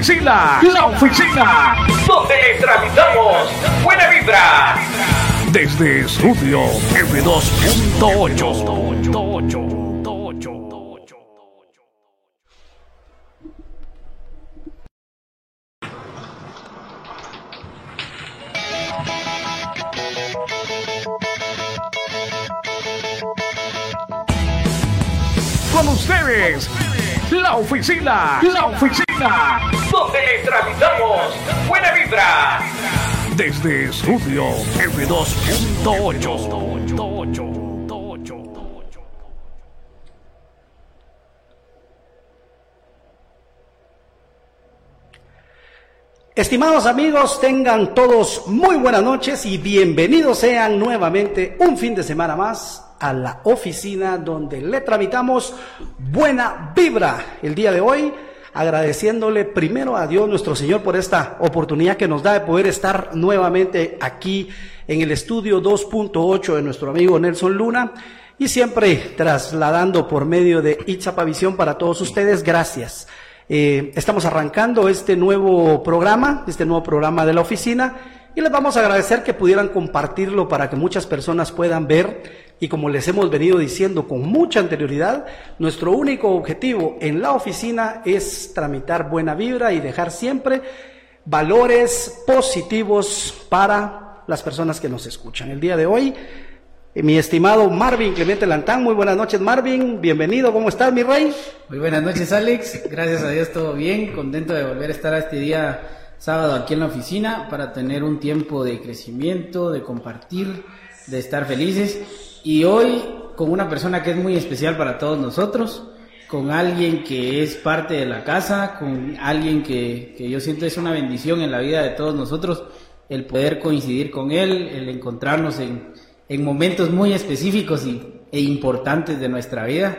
oficina, la oficina, donde le tramitamos buena vibra. Desde estudio F2.8. Con ustedes, la oficina, la oficina, Desde estudio F2.8. Estimados amigos, tengan todos muy buenas noches y bienvenidos sean nuevamente un fin de semana más a la oficina donde le tramitamos buena vibra el día de hoy, agradeciéndole primero a Dios nuestro Señor por esta oportunidad que nos da de poder estar nuevamente aquí en el estudio 2.8 de nuestro amigo Nelson Luna y siempre trasladando por medio de Itzapavisión para todos ustedes. Gracias. Eh, estamos arrancando este nuevo programa, este nuevo programa de la oficina y les vamos a agradecer que pudieran compartirlo para que muchas personas puedan ver y como les hemos venido diciendo con mucha anterioridad, nuestro único objetivo en la oficina es tramitar buena vibra y dejar siempre valores positivos para las personas que nos escuchan. El día de hoy, eh, mi estimado Marvin Clemente Lantán, muy buenas noches Marvin, bienvenido, ¿cómo estás mi rey? Muy buenas noches Alex, gracias a Dios todo bien, contento de volver a estar este día sábado aquí en la oficina para tener un tiempo de crecimiento, de compartir, de estar felices y hoy con una persona que es muy especial para todos nosotros, con alguien que es parte de la casa, con alguien que, que yo siento es una bendición en la vida de todos nosotros, el poder coincidir con él, el encontrarnos en, en momentos muy específicos y, e importantes de nuestra vida.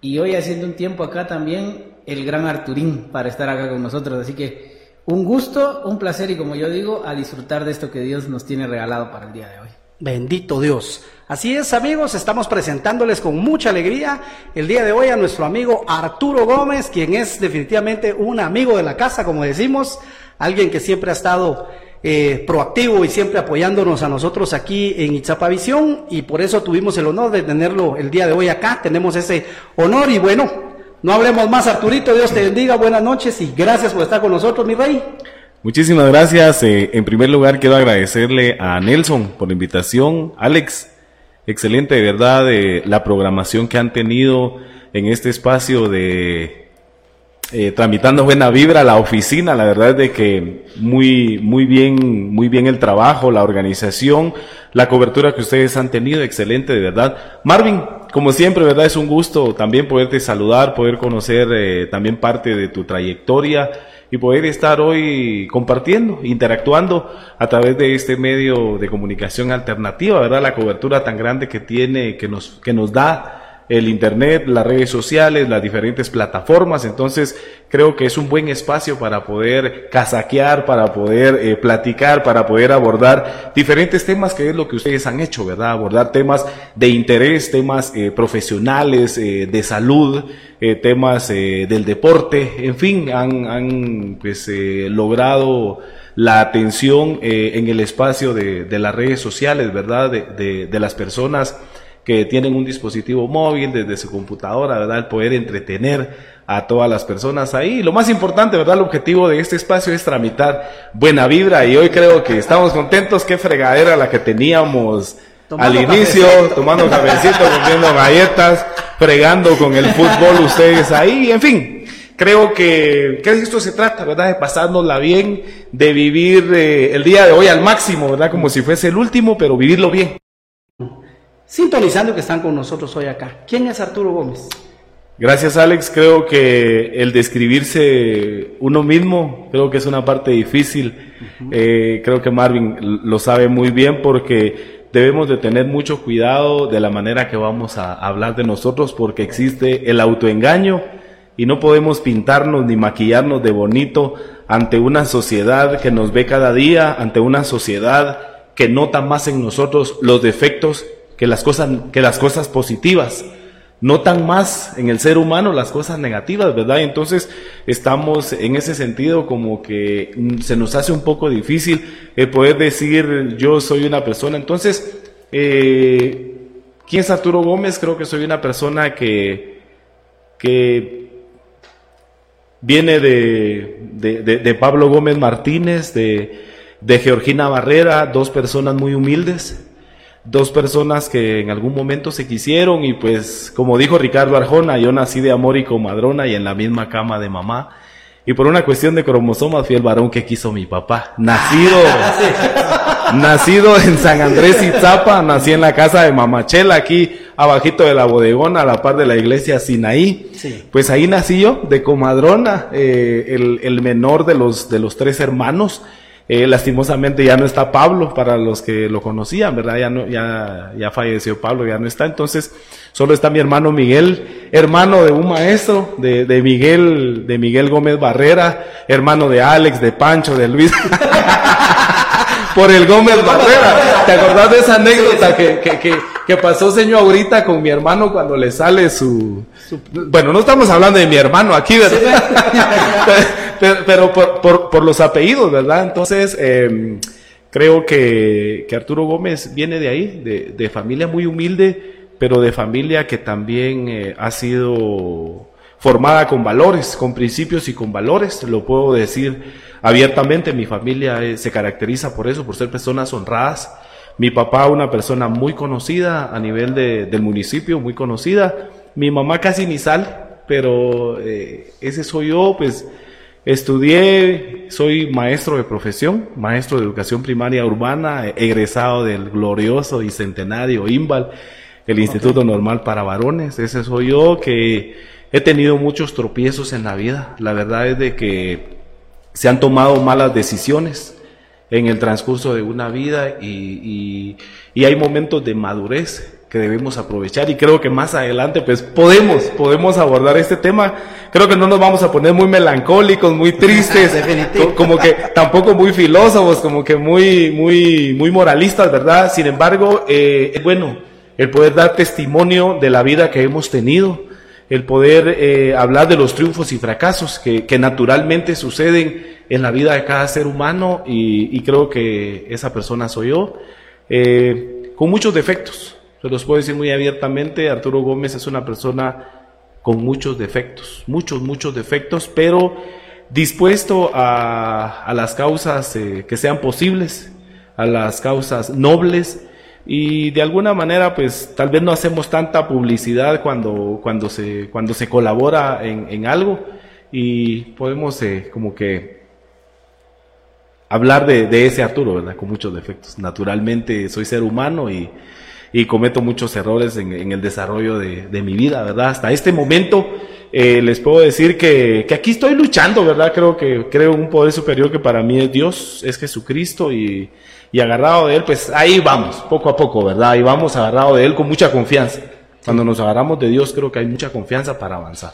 Y hoy haciendo un tiempo acá también, el gran Arturín para estar acá con nosotros. Así que un gusto, un placer y como yo digo, a disfrutar de esto que Dios nos tiene regalado para el día de hoy. Bendito Dios. Así es, amigos, estamos presentándoles con mucha alegría el día de hoy a nuestro amigo Arturo Gómez, quien es definitivamente un amigo de la casa, como decimos, alguien que siempre ha estado eh, proactivo y siempre apoyándonos a nosotros aquí en Itzapavisión y por eso tuvimos el honor de tenerlo el día de hoy acá, tenemos ese honor y bueno, no hablemos más Arturito, Dios te bendiga, buenas noches y gracias por estar con nosotros mi rey. Muchísimas gracias, eh, en primer lugar quiero agradecerle a Nelson por la invitación, Alex, excelente de verdad eh, la programación que han tenido en este espacio de eh, tramitando buena vibra a la oficina. La verdad es de que muy, muy bien, muy bien el trabajo, la organización, la cobertura que ustedes han tenido, excelente, de verdad. Marvin, como siempre, verdad es un gusto también poderte saludar, poder conocer eh, también parte de tu trayectoria y poder estar hoy compartiendo, interactuando a través de este medio de comunicación alternativa, verdad, la cobertura tan grande que tiene, que nos, que nos da el Internet, las redes sociales, las diferentes plataformas. Entonces, creo que es un buen espacio para poder casaquear, para poder eh, platicar, para poder abordar diferentes temas que es lo que ustedes han hecho, ¿verdad? Abordar temas de interés, temas eh, profesionales, eh, de salud, temas del deporte, en fin, han, han pues, logrado la atención en el espacio de, de, las redes sociales, ¿verdad? De, de las personas que tienen un dispositivo móvil desde su computadora, ¿verdad? El poder entretener a todas las personas ahí. Lo más importante, ¿verdad? El objetivo de este espacio es tramitar buena vibra y hoy creo que estamos contentos. Qué fregadera la que teníamos al inicio, tomando cafecito, comiendo galletas, fregando con el fútbol ustedes ahí, en fin. Creo que, que de esto se trata, ¿verdad? De pasárnosla bien, de vivir eh, el día de hoy al máximo, ¿verdad? Como si fuese el último, pero vivirlo bien sintonizando que están con nosotros hoy acá. ¿Quién es Arturo Gómez? Gracias Alex, creo que el describirse uno mismo creo que es una parte difícil. Eh, creo que Marvin lo sabe muy bien porque debemos de tener mucho cuidado de la manera que vamos a hablar de nosotros porque existe el autoengaño y no podemos pintarnos ni maquillarnos de bonito ante una sociedad que nos ve cada día, ante una sociedad que nota más en nosotros los defectos que las cosas, que las cosas positivas. Notan más en el ser humano las cosas negativas, ¿verdad? Entonces estamos en ese sentido como que mm, se nos hace un poco difícil el poder decir yo soy una persona. Entonces, eh, ¿quién es Arturo Gómez? Creo que soy una persona que, que viene de, de, de Pablo Gómez Martínez, de, de Georgina Barrera, dos personas muy humildes dos personas que en algún momento se quisieron y pues como dijo Ricardo Arjona, yo nací de amor y comadrona y en la misma cama de mamá. Y por una cuestión de cromosomas fui el varón que quiso mi papá. Nacido, nacido en San Andrés y Zapa, nací en la casa de Mamachela, aquí abajito de la bodegona, a la par de la iglesia Sinaí. Pues ahí nací yo, de comadrona, eh, el, el menor de los, de los tres hermanos. Eh, lastimosamente ya no está Pablo, para los que lo conocían, ¿verdad? Ya, no, ya, ya falleció Pablo, ya no está. Entonces, solo está mi hermano Miguel, hermano de un maestro, de, de Miguel, de Miguel Gómez Barrera, hermano de Alex, de Pancho, de Luis. por el Gómez Barrera. ¿Te acordás de esa anécdota que, que, que, pasó señor ahorita con mi hermano cuando le sale su... Bueno, no estamos hablando de mi hermano aquí, ¿verdad? pero, por, por, los apellidos, ¿verdad? Entonces, eh, creo que, Arturo Gómez viene de ahí, de, de, familia muy humilde, pero de familia que también eh, ha sido formada con valores, con principios y con valores, lo puedo decir abiertamente, mi familia eh, se caracteriza por eso, por ser personas honradas. Mi papá, una persona muy conocida a nivel de, del municipio, muy conocida. Mi mamá casi ni sal, pero eh, ese soy yo, pues estudié, soy maestro de profesión, maestro de educación primaria urbana, egresado del glorioso y centenario IMBAL, el Instituto Normal para Varones. Ese soy yo que he tenido muchos tropiezos en la vida. La verdad es de que se han tomado malas decisiones en el transcurso de una vida y, y, hay momentos de madurez que debemos aprovechar y creo que más adelante pues podemos, podemos abordar este tema. Creo que no nos vamos a poner muy melancólicos, muy tristes, como que tampoco muy filósofos, como que muy, muy, muy moralistas, ¿verdad? Sin embargo, eh, es bueno el poder dar testimonio de la vida que hemos tenido, el poder eh, hablar de los triunfos y fracasos que, que naturalmente suceden en la vida de cada ser humano y, creo que esa persona soy yo, eh, con muchos defectos. Se los puedo decir muy abiertamente, Arturo Gómez es una persona con muchos defectos, muchos, muchos defectos, pero dispuesto a, las causas eh, que sean posibles, a las causas nobles y de alguna manera pues tal vez no hacemos tanta publicidad cuando, cuando, se, cuando se colabora en, algo y podemos eh, como que hablar de, ese Arturo, ¿verdad? Con muchos defectos. Naturalmente soy ser humano y, cometo muchos errores en, el desarrollo de, mi vida, ¿verdad? Hasta este momento eh, les puedo decir que, que, aquí estoy luchando, ¿verdad? Creo que creo un poder superior que para mí es Dios, es Jesucristo y y agarrado de Él, pues ahí vamos, poco a poco, ¿verdad? Y vamos agarrado de Él con mucha confianza. Cuando nos agarramos de Dios, creo que hay mucha confianza para avanzar.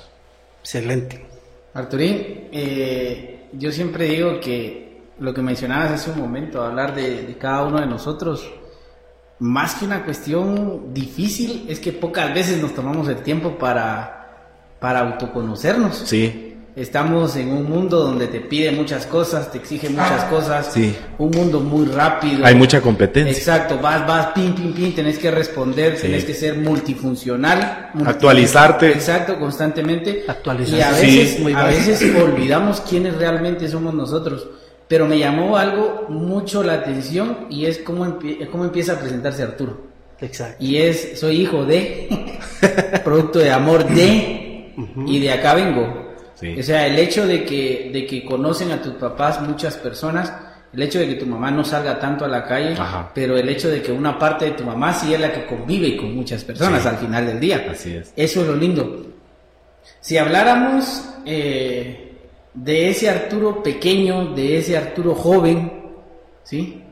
Excelente. Arturín, eh, yo siempre digo que lo que mencionabas hace un momento, hablar de, cada uno de nosotros, más que una cuestión difícil, es que pocas veces nos tomamos el tiempo para, para autoconocernos. Sí. Estamos en un mundo donde te pide muchas cosas, te exige muchas cosas. Sí. Un mundo muy rápido. Hay mucha competencia. Exacto, vas, vas, pim, pim, pim, tenés que responder, tenés que ser multifuncional. Actualizarte. Exacto, constantemente. Actualizarte. Y a veces, a veces olvidamos quiénes realmente somos nosotros. Pero me llamó algo mucho la atención y es cómo, cómo empieza a presentarse Arturo. Exacto. Y es, soy hijo de, producto de amor de, y de acá vengo. O sea, el hecho de que, de que conocen a tus papás muchas personas, el hecho de que tu mamá no salga tanto a la calle, pero el hecho de que una parte de tu mamá sí es la que convive con muchas personas al final del día. Así es. Eso es lo lindo. Si habláramos eh, de ese Arturo pequeño, de ese Arturo joven, ¿sí?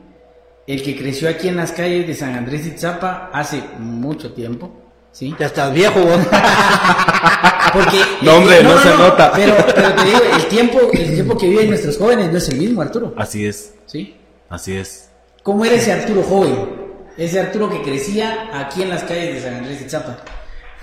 El que creció aquí en las calles de San Andrés y Zapa hace mucho tiempo, ¿sí? Ya estás viejo, Porque, no, hombre, no, se nota. Pero, te digo, el tiempo, el tiempo que viven nuestros jóvenes no es el mismo, Arturo. Así es. ¿Sí? Así es. ¿Cómo era ese Arturo joven? Ese Arturo que crecía aquí en las calles de San Andrés y Zapa.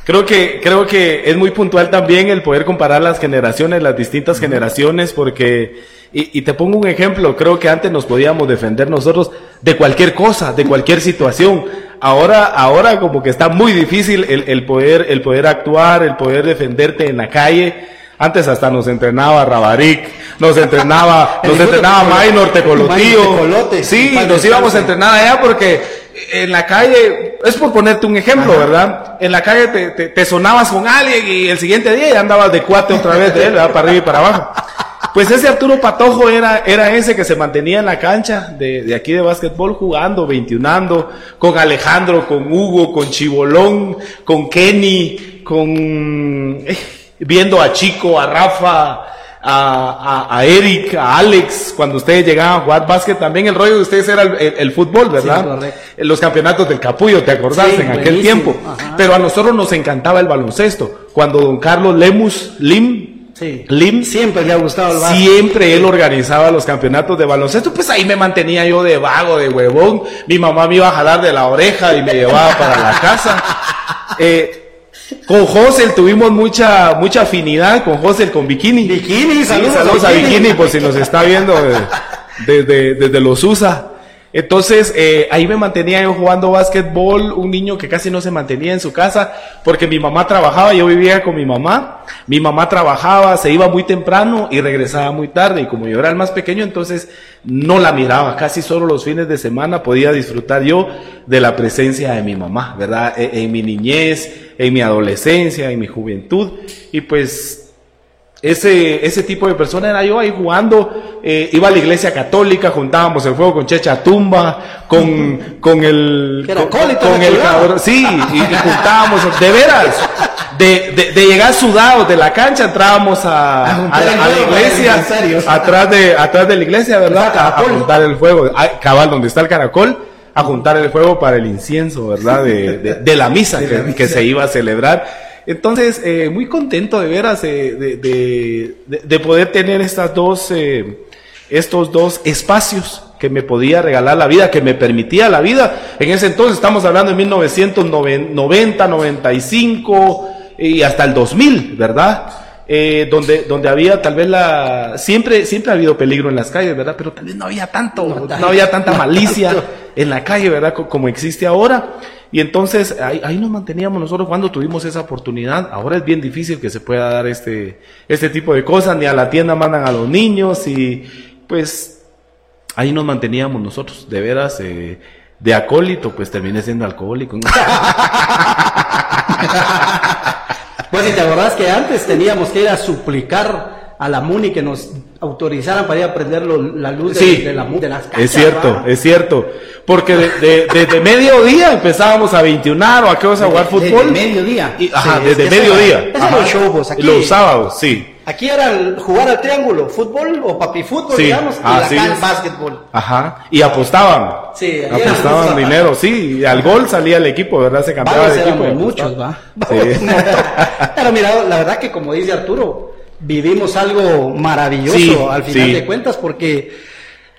Creo que, creo que es muy puntual también el poder comparar las generaciones, las distintas generaciones, porque, y, y, te pongo un ejemplo, creo que antes nos podíamos defender nosotros de cualquier cosa, de cualquier situación. Ahora, ahora como que está muy difícil el, el poder, el poder actuar, el poder defenderte en la calle. Antes hasta nos entrenaba Rabaric, nos entrenaba, nos entrenaba Maynor Tecolotío. Sí, nos íbamos a entrenar allá porque en la calle, es por ponerte un ejemplo, ¿verdad? En la calle te, te, te, sonabas con alguien y el siguiente día ya andabas de cuate otra vez de él, ¿verdad? Para arriba y para abajo. Pues ese Arturo Patojo era, era ese que se mantenía en la cancha de, de aquí de básquetbol jugando, veintiunando, con Alejandro, con Hugo, con Chibolón, con Kenny, con eh, viendo a Chico, a Rafa, a, a, Eric, a Alex, cuando ustedes llegaban a jugar básquet, también el rollo de ustedes era el, fútbol, ¿verdad? Los campeonatos del Capullo, ¿te acordás? en aquel tiempo. Pero a nosotros nos encantaba el baloncesto. Cuando don Carlos Lemus, Lim, Lim siempre le ha gustado el básquet. Siempre él organizaba los campeonatos de baloncesto, pues ahí me mantenía yo de vago, de huevón. Mi mamá me iba a jalar de la oreja y me llevaba para la casa. Eh, con José tuvimos mucha mucha afinidad, con José con Bikini. Bikini, saludos, a, Bikini. por si nos está viendo desde, desde los USA. Entonces, eh, ahí me mantenía yo jugando básquetbol, un niño que casi no se mantenía en su casa, porque mi mamá trabajaba, yo vivía con mi mamá, mi mamá trabajaba, se iba muy temprano y regresaba muy tarde, y como yo era el más pequeño, entonces no la miraba, casi solo los fines de semana podía disfrutar yo de la presencia de mi mamá, ¿verdad? E, en mi niñez, en mi adolescencia, en mi juventud, y pues ese, ese tipo de persona era yo ahí jugando, eh, iba a la iglesia católica, juntábamos el fuego con Checha Tumba, con, con el, con, el cabrón, sí, y, juntábamos, de veras, de, de, llegar sudados de la cancha, entrábamos a, a, la iglesia, atrás de, atrás de la iglesia, ¿verdad? A, juntar el fuego, cabal, donde está el caracol, a juntar el fuego para el incienso, ¿verdad? De, de, la misa que, que se iba a celebrar. Entonces, eh, muy contento de veras de, de, poder tener estas dos, eh, estos dos espacios que me podía regalar la vida, que me permitía la vida. En ese entonces estamos hablando de 1990, 95 y hasta el 2000, ¿verdad? eh, donde, donde había tal vez la... Siempre, siempre ha habido peligro en las calles, ¿verdad? Pero tal vez no había tanto, no, había tanta malicia en la calle, ¿verdad? Como existe ahora. Y entonces ahí, ahí, nos manteníamos nosotros cuando tuvimos esa oportunidad. Ahora es bien difícil que se pueda dar este, este tipo de cosas, ni a la tienda mandan a los niños y pues ahí nos manteníamos nosotros, de veras, eh, de acólito, pues terminé siendo alcohólico. Pues si te acordás que antes teníamos que ir a suplicar a la MUNI que nos autorizaran para ir a prender la luz de, la, de, las casas. Es cierto, es cierto. Porque desde de, de, mediodía empezábamos a 21 o a qué vas a jugar fútbol. Desde mediodía. ajá, desde mediodía. los aquí. Los sábados, sí. Aquí era jugar al triángulo, fútbol o papi fútbol, digamos, y ah, acá el básquetbol. Ajá, y apostaban. Sí, apostaban dinero, sí, y al gol salía el equipo, ¿verdad? Se cambiaba de equipo. muchos, va. Pero mira, la verdad que como dice Arturo, vivimos algo maravilloso al final de cuentas porque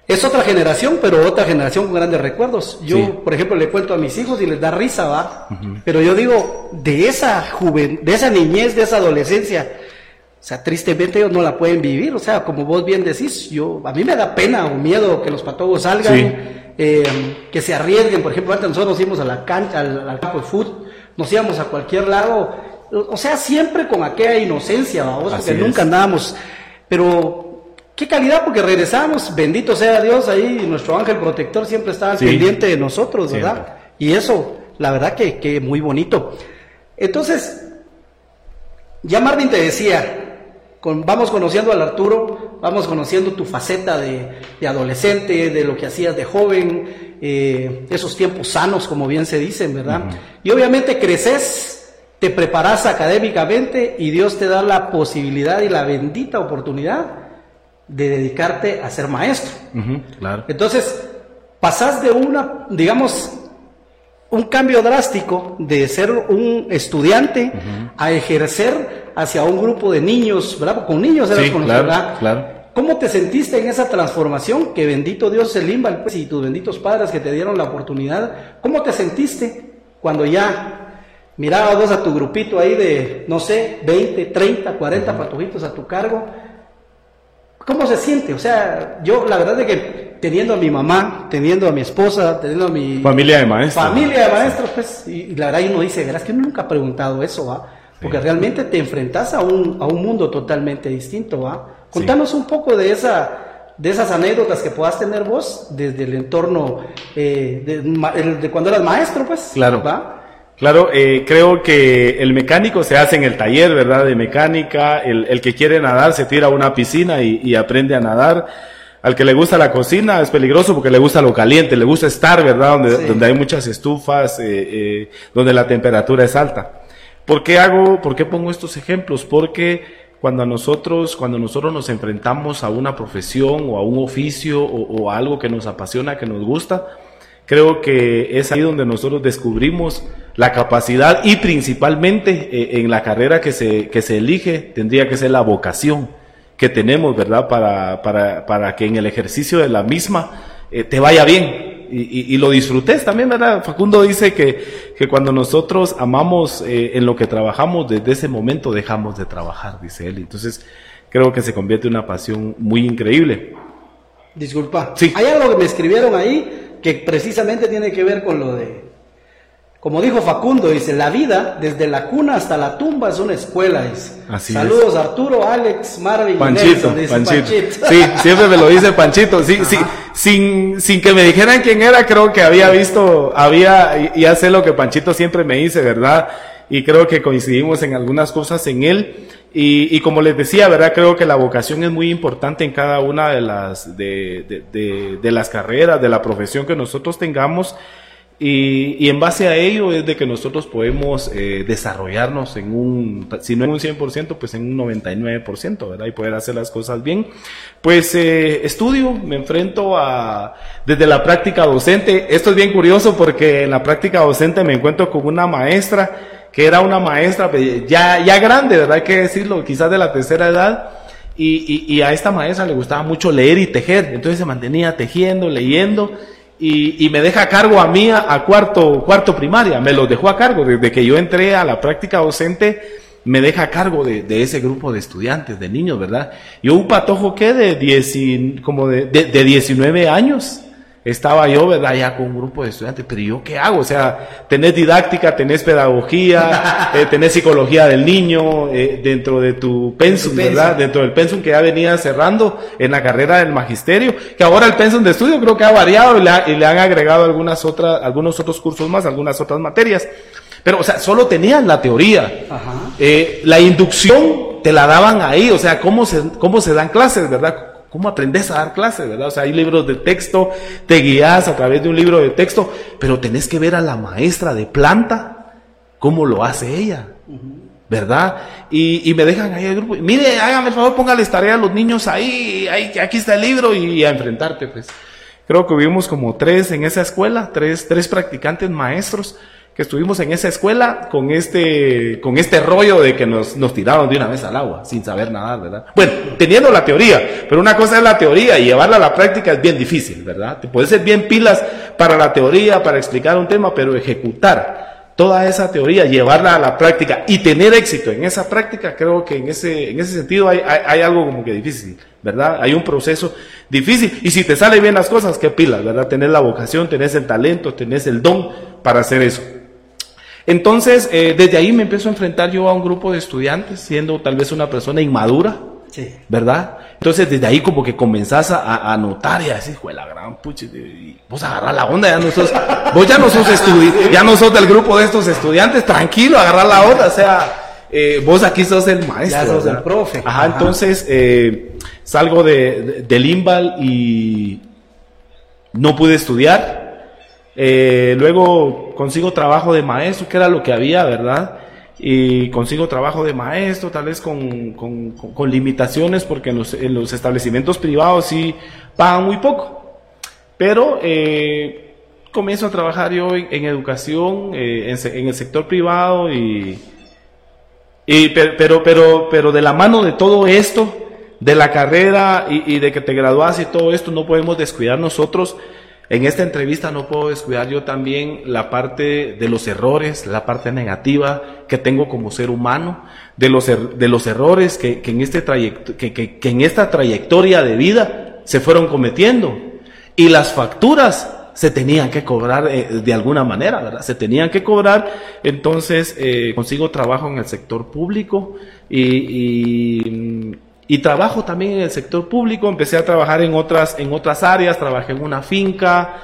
es otra generación, pero otra generación con grandes recuerdos. Yo, por ejemplo, le cuento a mis hijos y les da risa, va. Pero yo digo, de esa juven, de esa niñez, de esa adolescencia, o sea, tristemente ellos no la pueden vivir. O sea, como vos bien decís, yo a mí me da pena o miedo que los patogos salgan, eh, que se arriesguen. Por ejemplo, antes nosotros nos íbamos a la cancha, al, campo de fútbol, nos íbamos a cualquier lado. O sea, siempre con aquella inocencia, vamos, porque nunca andábamos. Pero qué calidad, porque regresamos, bendito sea Dios, ahí nuestro ángel protector siempre estaba pendiente de nosotros, ¿verdad? Y eso, la verdad que, que muy bonito. Entonces, ya Marvin te decía, vamos conociendo al Arturo, vamos conociendo tu faceta de, adolescente, de lo que hacías de joven, eh, esos tiempos sanos, como bien se dicen, ¿verdad? Y obviamente creces, te preparas académicamente y Dios te da la posibilidad y la bendita oportunidad de dedicarte a ser maestro. claro. Entonces, pasas de una, digamos, un cambio drástico de ser un estudiante a ejercer hacia un grupo de niños, ¿verdad? Con niños eras con claro, claro. ¿Cómo te sentiste en esa transformación? Que bendito Dios se limba pues, y tus benditos padres que te dieron la oportunidad. ¿Cómo te sentiste cuando ya mirabas vos a tu grupito ahí de, no sé, 20, 30, 40 patojitos a tu cargo? ¿Cómo se siente? O sea, yo la verdad es que teniendo a mi mamá, teniendo a mi esposa, teniendo a mi... Familia de maestros. Familia de maestros, pues, y, la verdad uno dice, verás que nunca ha preguntado eso, ¿va? Porque realmente te enfrentas a un, a un mundo totalmente distinto, ¿va? Contanos un poco de esa de esas anécdotas que puedas tener vos desde el entorno eh, de, de, cuando eras maestro, pues. Claro. ¿va? Claro, eh, creo que el mecánico se hace en el taller, ¿verdad? De mecánica. El, el que quiere nadar se tira a una piscina y, y, aprende a nadar. Al que le gusta la cocina es peligroso porque le gusta lo caliente, le gusta estar, ¿verdad? Donde, donde hay muchas estufas, eh, eh, donde la temperatura es alta. ¿Por qué hago, por qué pongo estos ejemplos? Porque cuando nosotros, cuando nosotros nos enfrentamos a una profesión o a un oficio o, o a algo que nos apasiona, que nos gusta, Creo que es ahí donde nosotros descubrimos la capacidad y principalmente eh, en la carrera que se, que se elige tendría que ser la vocación que tenemos, ¿verdad? Para, para, para que en el ejercicio de la misma eh, te vaya bien y, y, lo disfrutes también, ¿verdad? Facundo dice que, que cuando nosotros amamos eh, en lo que trabajamos, desde ese momento dejamos de trabajar, dice él. Entonces, creo que se convierte en una pasión muy increíble. Disculpa. Sí. Hay algo que me escribieron ahí que precisamente tiene que ver con lo de, como dijo Facundo, dice, la vida desde la cuna hasta la tumba es una escuela, dice. Así Saludos Arturo, Alex, Marvin, Panchito, dice Panchito. Sí, siempre me lo dice Panchito, sí, sí, sin, sin que me dijeran quién era, creo que había visto, había, ya sé lo que Panchito siempre me dice, ¿verdad? Y creo que coincidimos en algunas cosas en él. Y, y, como les decía, ¿verdad? Creo que la vocación es muy importante en cada una de las, de, de, de, de las carreras, de la profesión que nosotros tengamos. Y, y, en base a ello es de que nosotros podemos eh, desarrollarnos en un, si no en un 100%, pues en un 99%, ¿verdad? Y poder hacer las cosas bien. Pues eh, estudio, me enfrento a, desde la práctica docente. Esto es bien curioso porque en la práctica docente me encuentro con una maestra que era una maestra pues, ya, ya grande, ¿verdad? Hay que decirlo, quizás de la tercera edad. Y, y, y, a esta maestra le gustaba mucho leer y tejer, entonces se mantenía tejiendo, leyendo, y, y me deja a cargo a mí a, cuarto, cuarto primaria, me lo dejó a cargo desde que yo entré a la práctica docente. me deja a cargo de, ese grupo de estudiantes, de niños, ¿verdad? Yo un patojo que de, como de, de 19 años, estaba yo, ¿verdad? Ya con un grupo de estudiantes, pero yo qué hago? O sea, tenés didáctica, tenés pedagogía, eh, tenés psicología del niño eh, dentro de tu pensum, ¿verdad? Dentro del pensum que ya venía cerrando en la carrera del magisterio, que ahora el pensum de estudio creo que ha variado y le, han agregado algunas otras, algunos otros cursos más, algunas otras materias. Pero, o sea, solo tenían la teoría. Eh, la inducción te la daban ahí, o sea, cómo se, cómo se dan clases, ¿verdad? ¿Cómo aprendes a dar clases, verdad? O sea, hay libros de texto, te guías a través de un libro de texto, pero tenés que ver a la maestra de planta, cómo lo hace ella, ¿verdad? Y, me dejan ahí el grupo, mire, hágame el favor, póngales tarea a los niños ahí, ahí, aquí está el libro y a enfrentarte, pues. Creo que vivimos como tres en esa escuela, tres, tres practicantes maestros estuvimos en esa escuela con este, con este rollo de que nos, nos tiraron de una vez al agua, sin saber nadar, ¿verdad? Bueno, teniendo la teoría, pero una cosa es la teoría y llevarla a la práctica es bien difícil, ¿verdad? Te puedes ser bien pilas para la teoría, para explicar un tema, pero ejecutar toda esa teoría, llevarla a la práctica y tener éxito en esa práctica, creo que en ese, en ese sentido hay, hay, algo como que difícil, ¿verdad? Hay un proceso difícil. Y si te salen bien las cosas, qué pilas, ¿verdad? Tenés la vocación, tenés el talento, tenés el don para hacer eso. Entonces, eh, desde ahí me empiezo a enfrentar yo a un grupo de estudiantes, siendo tal vez una persona inmadura, ¿verdad? Entonces, desde ahí como que comenzás a, a notar y a decir, la gran puche, vos agarrar la onda, ya no sos, vos ya no sos ya no sos del grupo de estos estudiantes, tranquilo, agarrar la onda, o sea, eh, vos aquí sos el maestro. Ya sos el profe. Ajá, entonces eh, salgo de, del IMBAL y no pude estudiar eh, luego consigo trabajo de maestro, que era lo que había, ¿verdad? Y consigo trabajo de maestro, tal vez con, con, limitaciones, porque en los, en los, establecimientos privados sí pagan muy poco. Pero eh, comienzo a trabajar yo en, educación, eh, en, el sector privado, y, y, pero, pero, pero de la mano de todo esto, de la carrera y, y de que te graduas y todo esto, no podemos descuidar nosotros en esta entrevista no puedo descuidar yo también la parte de los errores, la parte negativa que tengo como ser humano, de los, er, de los errores que, en este que, que, en esta trayectoria de vida se fueron cometiendo. Y las facturas se tenían que cobrar eh, de alguna manera, ¿verdad? Se tenían que cobrar, entonces eh, consigo trabajo en el sector público y y trabajo también en el sector público, empecé a trabajar en otras, en otras áreas, trabajé en una finca,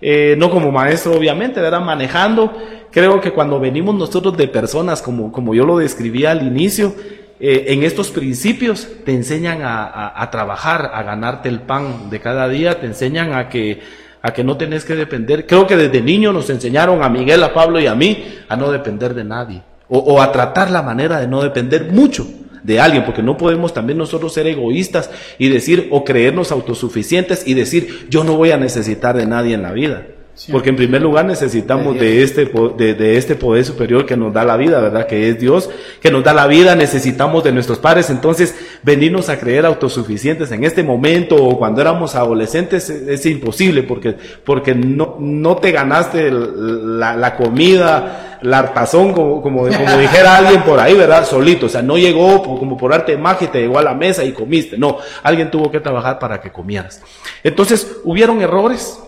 eh, no como maestro obviamente, era manejando. Creo que cuando venimos nosotros de personas, como, como yo lo describía al inicio, eh, en estos principios te enseñan a, trabajar, a ganarte el pan de cada día, te enseñan a que, a que no tenés que depender. Creo que desde niño nos enseñaron a Miguel, a Pablo y a mí a no depender de nadie, o a tratar la manera de no depender mucho de alguien, porque no podemos también nosotros ser egoístas y decir o creernos autosuficientes y decir yo no voy a necesitar de nadie en la vida. Porque en primer lugar necesitamos de este, de, de, este poder superior que nos da la vida, ¿verdad? Que es Dios, que nos da la vida, necesitamos de nuestros padres. Entonces, venirnos a creer autosuficientes en este momento o cuando éramos adolescentes es, imposible porque, porque no, no te ganaste la, la comida, la hartazón, como, como, como, dijera alguien por ahí, ¿verdad? Solito. O sea, no llegó como por arte de magia y te llegó a la mesa y comiste. No, alguien tuvo que trabajar para que comieras. Entonces, hubieron errores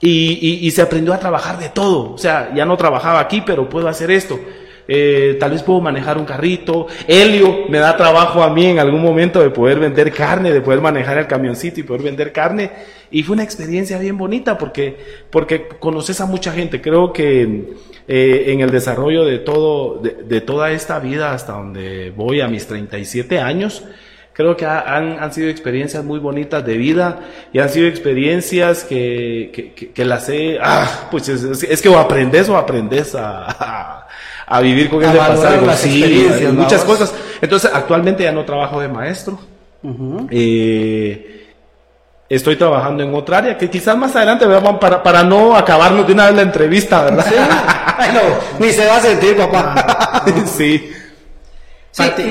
y, y, se aprendió a trabajar de todo. O sea, ya no trabajaba aquí, pero puedo hacer esto. Eh, tal vez puedo manejar un carrito. Helio me da trabajo a mí en algún momento de poder vender carne, de poder manejar el camioncito y poder vender carne. Y fue una experiencia bien bonita porque, porque conoces a mucha gente. Creo que eh, en el desarrollo de, todo, de, de toda esta vida hasta donde voy a mis 37 años, Creo que han, han, sido experiencias muy bonitas de vida y han sido experiencias que, que, que, las he... Ah, pues es, que o aprendes o aprendes a, a, vivir con ese pasado. Sí, muchas cosas. Entonces, actualmente ya no trabajo de maestro. eh, estoy trabajando en otra área que quizás más adelante veamos para, para no acabarnos de una vez la entrevista, ¿verdad? ni se va a sentir, papá. sí.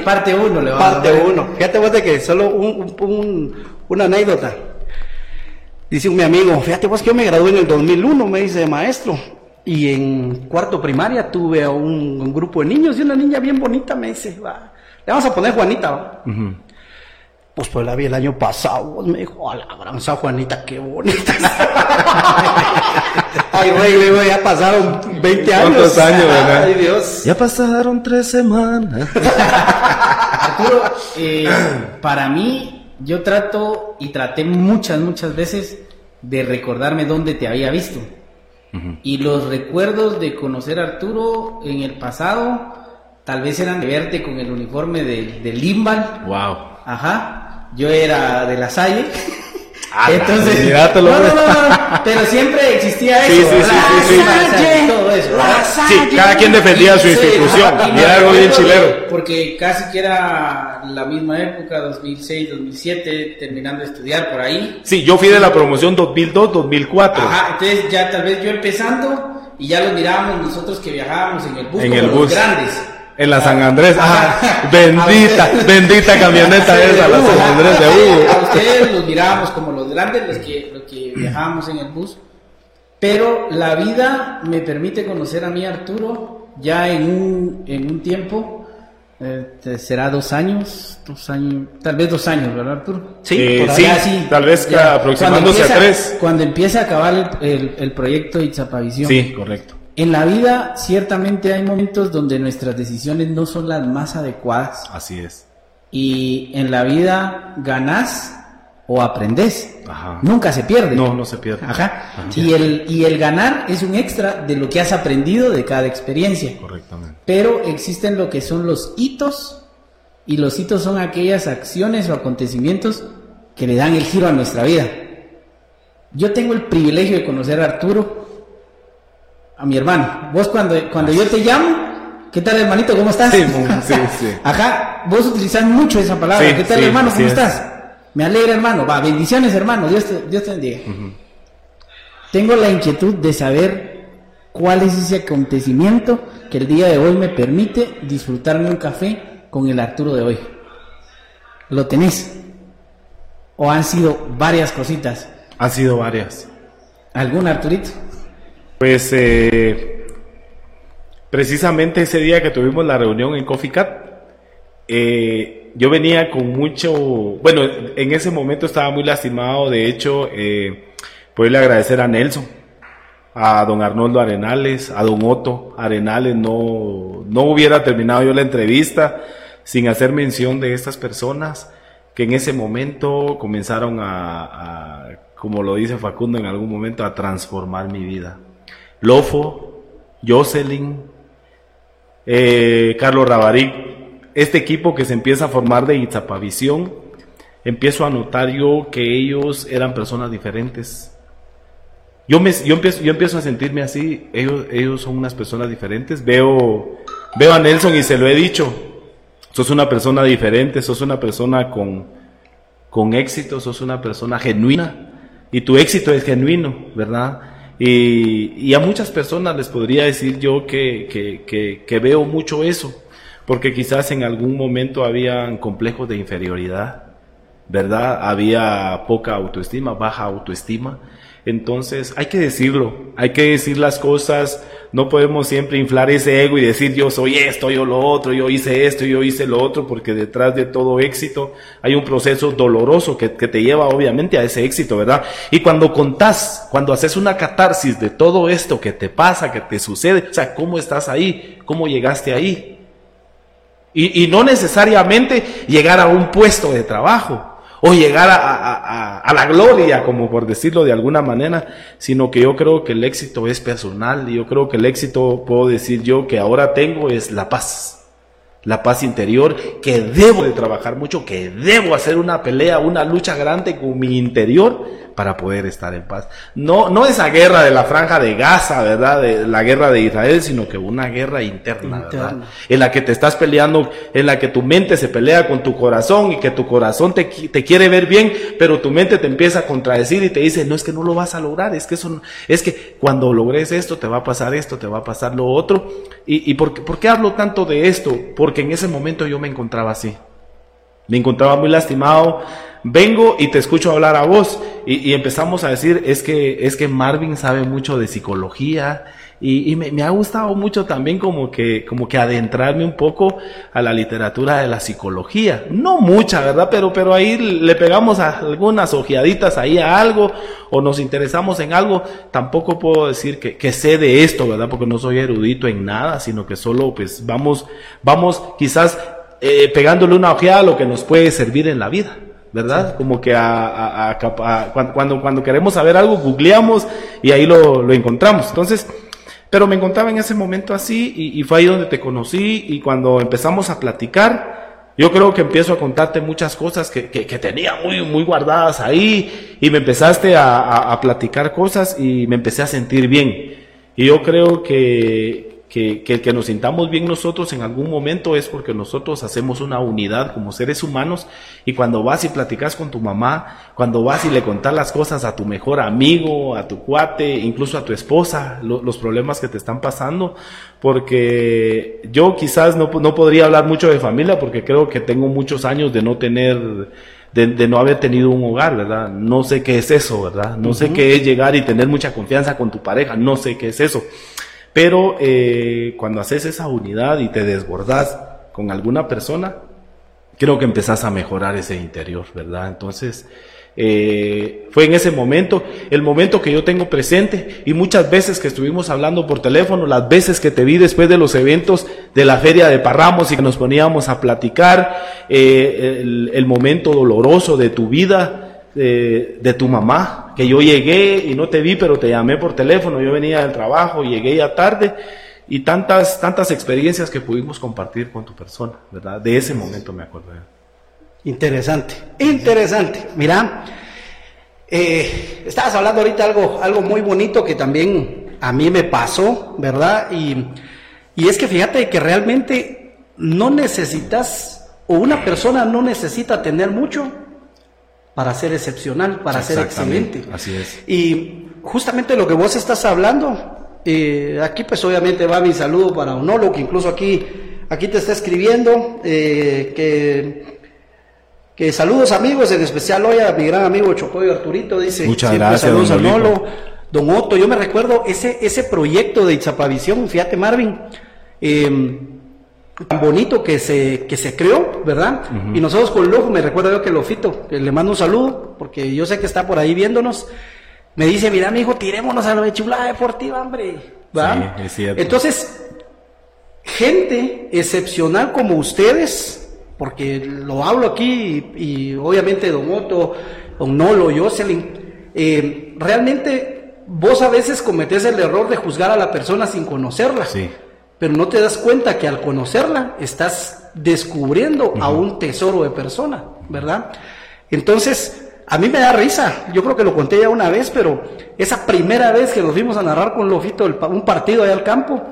Parte, uno le va Parte uno. Fíjate vos de que solo un, un, una anécdota. Dice un mi amigo, fíjate vos que yo me gradué en el 2001, me dice maestro. Y en cuarto primaria tuve a un, grupo de niños y una niña bien bonita me dice, va, le vamos a poner Juanita. ¿va? Pues pues la vi el año pasado, me dijo, a la gran Juanita, qué bonita. Ay, rey, ya pasaron 20 años. ¿Cuántos años, verdad? Ay, Dios. Ya pasaron tres semanas. Arturo, eh, para mí, yo trato y traté muchas, muchas veces de recordarme dónde te había visto. Y los recuerdos de conocer a Arturo en el pasado, tal vez eran de verte con el uniforme de, de Limbal. Wow. Ajá yo era de la Salle. Ah, Entonces, no, no, no, pero siempre existía eso. Sí, sí, sí, sí, sí. todo eso. Sí, cada quien defendía su institución. y era algo bien chilero. Porque casi que era la misma época, 2006, 2007, terminando de estudiar por ahí. Sí, yo fui de la promoción 2002, 2004. Ajá, entonces ya tal vez yo empezando y ya los mirábamos nosotros que viajábamos en el bus en como el los bus. grandes. En la San Andrés, ajá, bendita, bendita camioneta esa, la San Andrés de Hugo. A ustedes los mirábamos como los grandes, los que, los que viajábamos en el bus. Pero la vida me permite conocer a mí, Arturo, ya en un, en un tiempo, eh, será dos años, dos años, tal vez dos años, ¿verdad, Arturo? Sí, eh, sí, tal vez aproximándose a tres. Cuando empieza a acabar el, el, el proyecto Itzapavisión. Sí, correcto. En la vida ciertamente hay momentos donde nuestras decisiones no son las más adecuadas. Así es. Y en la vida ganás o aprendes. Ajá. Nunca se pierde. No, no se pierde. Ajá. Y, el, y el ganar es un extra de lo que has aprendido de cada experiencia. Correctamente. Pero existen lo que son los hitos y los hitos son aquellas acciones o acontecimientos que le dan el giro a nuestra vida. Yo tengo el privilegio de conocer a Arturo a mi hermano. Vos cuando, cuando yo te llamo, ¿qué tal hermanito? ¿Cómo estás? Sí, sí, sí. Ajá, vos utilizás mucho esa palabra. ¿Qué tal hermano? ¿Cómo estás? Me alegra hermano. Va, bendiciones hermano. Dios te, Dios te bendiga. Tengo la inquietud de saber cuál es ese acontecimiento que el día de hoy me permite disfrutarme un café con el Arturo de hoy. ¿Lo tenés? ¿O han sido varias cositas? Han sido varias. ¿Algún Arturito? Pues eh, precisamente ese día que tuvimos la reunión en Coffee Cat, eh, yo venía con mucho, bueno, en ese momento estaba muy lastimado, de hecho, eh, poderle agradecer a Nelson, a don Arnoldo Arenales, a don Otto Arenales, no, no hubiera terminado yo la entrevista sin hacer mención de estas personas que en ese momento comenzaron a, a como lo dice Facundo en algún momento, a transformar mi vida. Lofo, Jocelyn, eh, Carlos Rabaric, este equipo que se empieza a formar de Itzapavisión, empiezo a notar yo que ellos eran personas diferentes. Yo, me, yo, empiezo, yo empiezo a sentirme así, ellos, ellos son unas personas diferentes. Veo, veo a Nelson y se lo he dicho, sos una persona diferente, sos una persona con, con éxito, sos una persona genuina y tu éxito es genuino, ¿verdad? Y, a muchas personas les podría decir yo que, que, veo mucho eso, porque quizás en algún momento habían complejos de inferioridad, ¿verdad? Había poca autoestima, baja autoestima. Entonces hay que decirlo, hay que decir las cosas no podemos siempre inflar ese ego y decir yo soy esto, yo lo otro, yo hice esto, yo hice lo otro, porque detrás de todo éxito hay un proceso doloroso que, te lleva obviamente a ese éxito, ¿verdad? Y cuando contás, cuando haces una catarsis de todo esto que te pasa, que te sucede, o sea, ¿cómo estás ahí? ¿Cómo llegaste ahí? Y, y no necesariamente llegar a un puesto de trabajo o llegar a, la gloria, como por decirlo de alguna manera, sino que yo creo que el éxito es personal y yo creo que el éxito, puedo decir yo, que ahora tengo es la paz. La paz interior, que debo de trabajar mucho, que debo hacer una pelea, una lucha grande con mi interior para poder estar en paz. No, no esa guerra de la franja de Gaza, ¿verdad? De la guerra de Israel, sino que una guerra interna, ¿verdad? En la que te estás peleando, en la que tu mente se pelea con tu corazón y que tu corazón te, te quiere ver bien, pero tu mente te empieza a contradecir y te dice, no es que no lo vas a lograr, es que eso, es que cuando logres esto te va a pasar esto, te va a pasar lo otro. ¿Y, y por, por qué hablo tanto de esto? Porque en ese momento yo me encontraba así. Me encontraba muy lastimado, vengo y te escucho hablar a vos y, empezamos a decir, es que, es que Marvin sabe mucho de psicología Y, me, ha gustado mucho también como que, como que adentrarme un poco a la literatura de la psicología. No mucha, ¿verdad? Pero, pero ahí le pegamos algunas ojeaditas ahí a algo o nos interesamos en algo. Tampoco puedo decir que, que sé de esto, ¿verdad? Porque no soy erudito en nada, sino que solo pues vamos, vamos quizás eh, pegándole una ojeada a lo que nos puede servir en la vida. ¿Verdad? Como que a, cuando, cuando queremos saber algo, googleamos y ahí lo, lo encontramos. Entonces, pero me encontraba en ese momento así y, fue ahí donde te conocí y cuando empezamos a platicar, yo creo que empiezo a contarte muchas cosas que, que, tenía muy, muy guardadas ahí y me empezaste a, a platicar cosas y me empecé a sentir bien. Y yo creo que, que, que, nos sintamos bien nosotros en algún momento es porque nosotros hacemos una unidad como seres humanos y cuando vas y platicas con tu mamá, cuando vas y le contas las cosas a tu mejor amigo, a tu cuate, incluso a tu esposa, los problemas que te están pasando, porque yo quizás no, no podría hablar mucho de familia porque creo que tengo muchos años de no tener de, no haber tenido un hogar, ¿verdad? No sé qué es eso, ¿verdad? No sé qué es llegar y tener mucha confianza con tu pareja, no sé qué es eso. Pero eh, cuando haces esa unidad y te desbordas con alguna persona, creo que empezás a mejorar ese interior, ¿verdad? Entonces, eh, fue en ese momento, el momento que yo tengo presente y muchas veces que estuvimos hablando por teléfono, las veces que te vi después de los eventos de la feria de Parramos y que nos poníamos a platicar, eh, el, momento doloroso de tu vida, de, tu mamá, que yo llegué y no te vi, pero te llamé por teléfono, yo venía del trabajo, llegué ya tarde, y tantas, tantas experiencias que pudimos compartir con tu persona, ¿verdad? De ese momento me acuerdo. Interesante, interesante. Mira, eh, estabas hablando ahorita algo, algo muy bonito que también a mí me pasó, ¿verdad? Y, y es que fíjate que realmente no necesitas, o una persona no necesita tener mucho para ser excepcional, para ser excelente. Así es. Y justamente lo que vos estás hablando, eh, aquí pues obviamente va mi saludo para Onolo, que incluso aquí, aquí te está escribiendo, eh, que, que saludos amigos, en especial hoy a mi gran amigo Chocoyo Arturito, dice, Muchas gracias, saludos a Nolo, Don Otto, yo me recuerdo ese, ese proyecto de Itzapavisión, fíjate Marvin, eh, tan bonito que se, que se creó, ¿verdad? Y nosotros con Lojo, me recuerdo yo que Lofito, que le mando un saludo, porque yo sé que está por ahí viéndonos, me dice, mira mi hijo, tirémonos a lo de chulada deportiva, hombre. ¿verdad? Sí, es cierto. Entonces, gente excepcional como ustedes, porque lo hablo aquí, y, obviamente Don Otto, Don Nolo, Jocelyn, eh, realmente vos a veces cometés el error de juzgar a la persona sin conocerla. Sí pero no te das cuenta que al conocerla estás descubriendo a un tesoro de persona, ¿verdad? Entonces, a mí me da risa, yo creo que lo conté ya una vez, pero esa primera vez que nos fuimos a narrar con Lofito un partido allá al campo,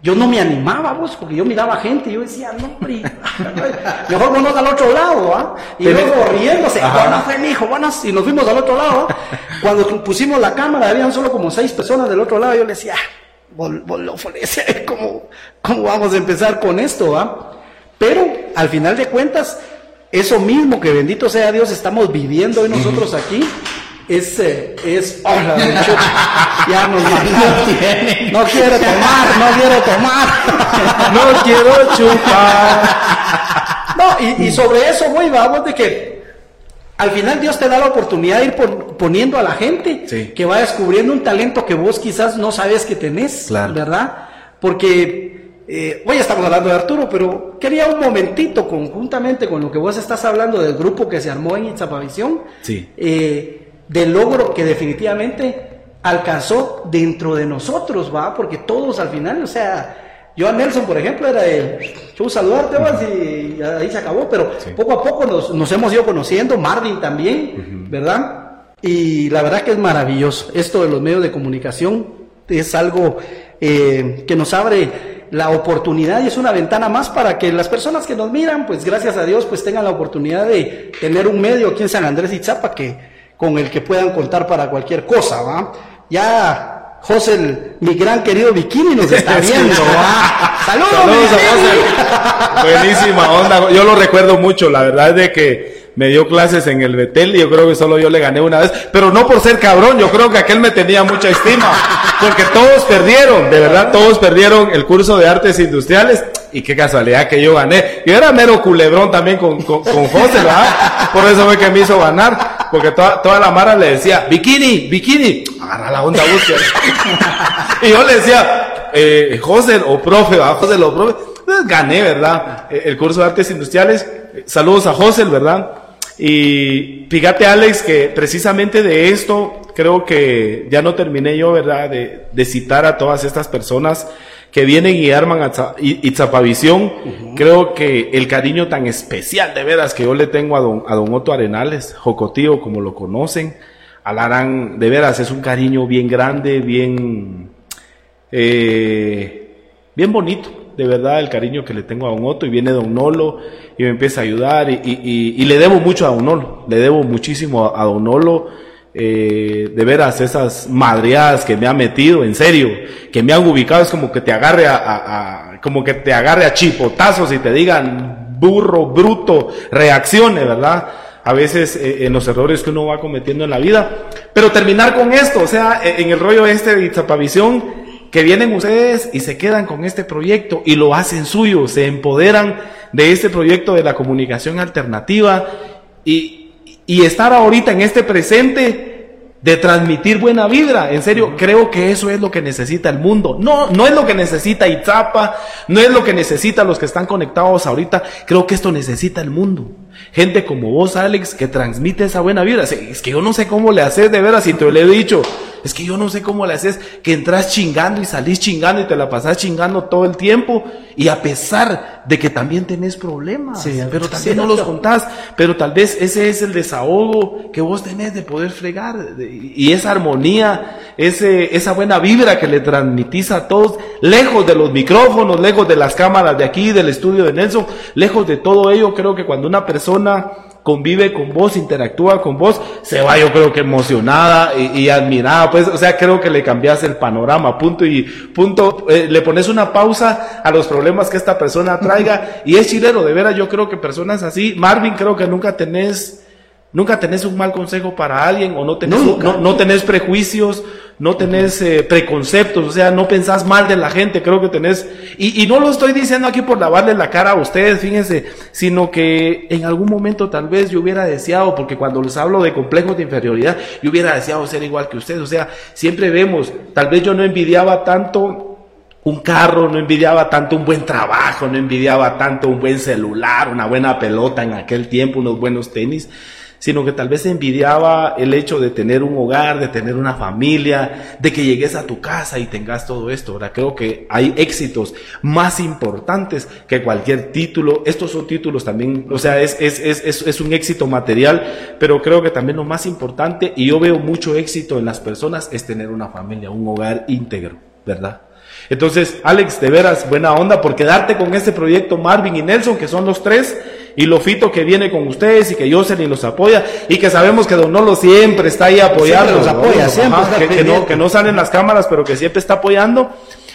yo no me animaba, vos, porque yo miraba gente y yo decía, no, hombre, mejor vamos al otro lado, ¿ah? Y luego riéndose, bueno, fue mi hijo, bueno, y nos fuimos al otro lado, Cuando pusimos la cámara, habían solo como seis personas del otro lado, yo le decía, ¿cómo, ¿cómo vamos a empezar con esto? ¿va? Pero al final de cuentas, eso mismo que bendito sea Dios estamos viviendo hoy nosotros aquí, es, eh, es oh, ya nos no, quiere tomar, no quiere tomar, no quiero chupar. No, y, y sobre eso, güey, vamos de que al final Dios te da la oportunidad de ir poniendo a la gente que va descubriendo un talento que vos quizás no sabes que tenés, ¿verdad? Porque eh, hoy estamos hablando de Arturo, pero quería un momentito conjuntamente con lo que vos estás hablando del grupo que se armó en Itzapavisión, sí. eh, del logro que definitivamente alcanzó dentro de nosotros, ¿va? Porque todos al final, o sea, yo a Nelson, por ejemplo, era de yo saludarte y ahí se acabó, pero poco a poco nos, hemos ido conociendo, Marvin también, ¿verdad? Y la verdad que es maravilloso. Esto de los medios de comunicación es algo eh, que nos abre la oportunidad y es una ventana más para que las personas que nos miran, pues gracias a Dios, pues tengan la oportunidad de tener un medio aquí en San Andrés y Zapa que, con el que puedan contar para cualquier cosa, ¿va? Ya José, mi gran querido Bikini, nos está viendo. Saludos, Saludos a José. Buenísima onda. Yo lo recuerdo mucho. La verdad es de que me dio clases en el Betel y yo creo que solo yo le gané una vez, pero no por ser cabrón, yo creo que aquel me tenía mucha estima, porque todos perdieron, de verdad, todos perdieron el curso de artes industriales y qué casualidad que yo gané. Yo era mero culebrón también con, con, José, ¿verdad? Por eso fue que me hizo ganar, porque toda, toda la mara le decía, bikini, bikini, agarra la onda, búsqueda. y yo le decía, eh, José o profe, ¿verdad? José o profe, pues gané, ¿verdad? Eh, el curso de artes industriales. Saludos a José, ¿verdad? Y fíjate, Alex, que precisamente de esto creo que ya no terminé yo, ¿verdad? De, de citar a todas estas personas que vienen y arman Itzapavisión. Creo que el cariño tan especial de veras que yo le tengo a don, a don Otto Arenales, Jocotío, como lo conocen, Alarán, de veras, es un cariño bien grande, bien, eh, bien bonito, de verdad, el cariño que le tengo a don Otto. Y viene don Nolo y me empieza a ayudar. Y, y, le debo mucho a don Nolo, le debo muchísimo a, don Nolo. Eh, de veras esas madreadas que me ha metido, en serio, que me han ubicado, es como que te agarre a, como que te agarre a chipotazos y te digan burro, bruto, reaccione, ¿verdad? A veces eh, en los errores que uno va cometiendo en la vida. Pero terminar con esto, o sea, e, en el rollo este de Izapavisión, que vienen ustedes y se quedan con este proyecto y lo hacen suyo, se empoderan de este proyecto de la comunicación alternativa y, y estar ahorita en este presente de transmitir buena vibra. En serio, creo que eso es lo que necesita el mundo. No, no es lo que necesita Itzapa, no es lo que necesita los que están conectados ahorita. Creo que esto necesita el mundo. Gente como vos, Alex, que transmite esa buena vibra. Es que yo no sé cómo le haces de veras, y te lo he dicho. Es que yo no sé cómo le haces que entras chingando y salís chingando y te la pasás chingando todo el tiempo. Y a pesar de que también tenés problemas, pero también no los contás. Pero tal vez ese es el desahogo que vos tenés de poder fregar. Y esa armonía, ese, esa buena vibra que le transmitís a todos, lejos de los micrófonos, lejos de las cámaras de aquí, del estudio de Nelson, lejos de todo ello, creo que cuando una persona convive con vos, interactúa con vos, se va yo creo que emocionada y, admirada, pues, o sea, creo que le cambias el panorama, punto y punto, eh, le pones una pausa a los problemas que esta persona traiga y es chileno, de veras yo creo que personas así, Marvin creo que nunca tenés Nunca tenés un mal consejo para alguien o no tenés, no, tenés prejuicios, no tenés eh, preconceptos, o sea, no pensás mal de la gente, creo que tenés, y, y, no lo estoy diciendo aquí por lavarle la cara a ustedes, fíjense, sino que en algún momento tal vez yo hubiera deseado, porque cuando les hablo de complejos de inferioridad, yo hubiera deseado ser igual que ustedes, o sea, siempre vemos, tal vez yo no envidiaba tanto un carro, no envidiaba tanto un buen trabajo, no envidiaba tanto un buen celular, una buena pelota en aquel tiempo, unos buenos tenis, sino que tal vez envidiaba el hecho de tener un hogar, de tener una familia, de que llegues a tu casa y tengas todo esto. Ahora creo que hay éxitos más importantes que cualquier título. Estos son títulos también, o sea, es, es, es, es un éxito material, pero creo que también lo más importante, y yo veo mucho éxito en las personas, es tener una familia, un hogar íntegro, ¿verdad? Entonces, Alex, de veras, buena onda por quedarte con este proyecto Marvin y Nelson, que son los tres, y Lofito que viene con ustedes y que Jocelyn los apoya y que sabemos que Don Nolo siempre está ahí apoyando. apoya, siempre que, no, que no salen las cámaras, pero que siempre está apoyando.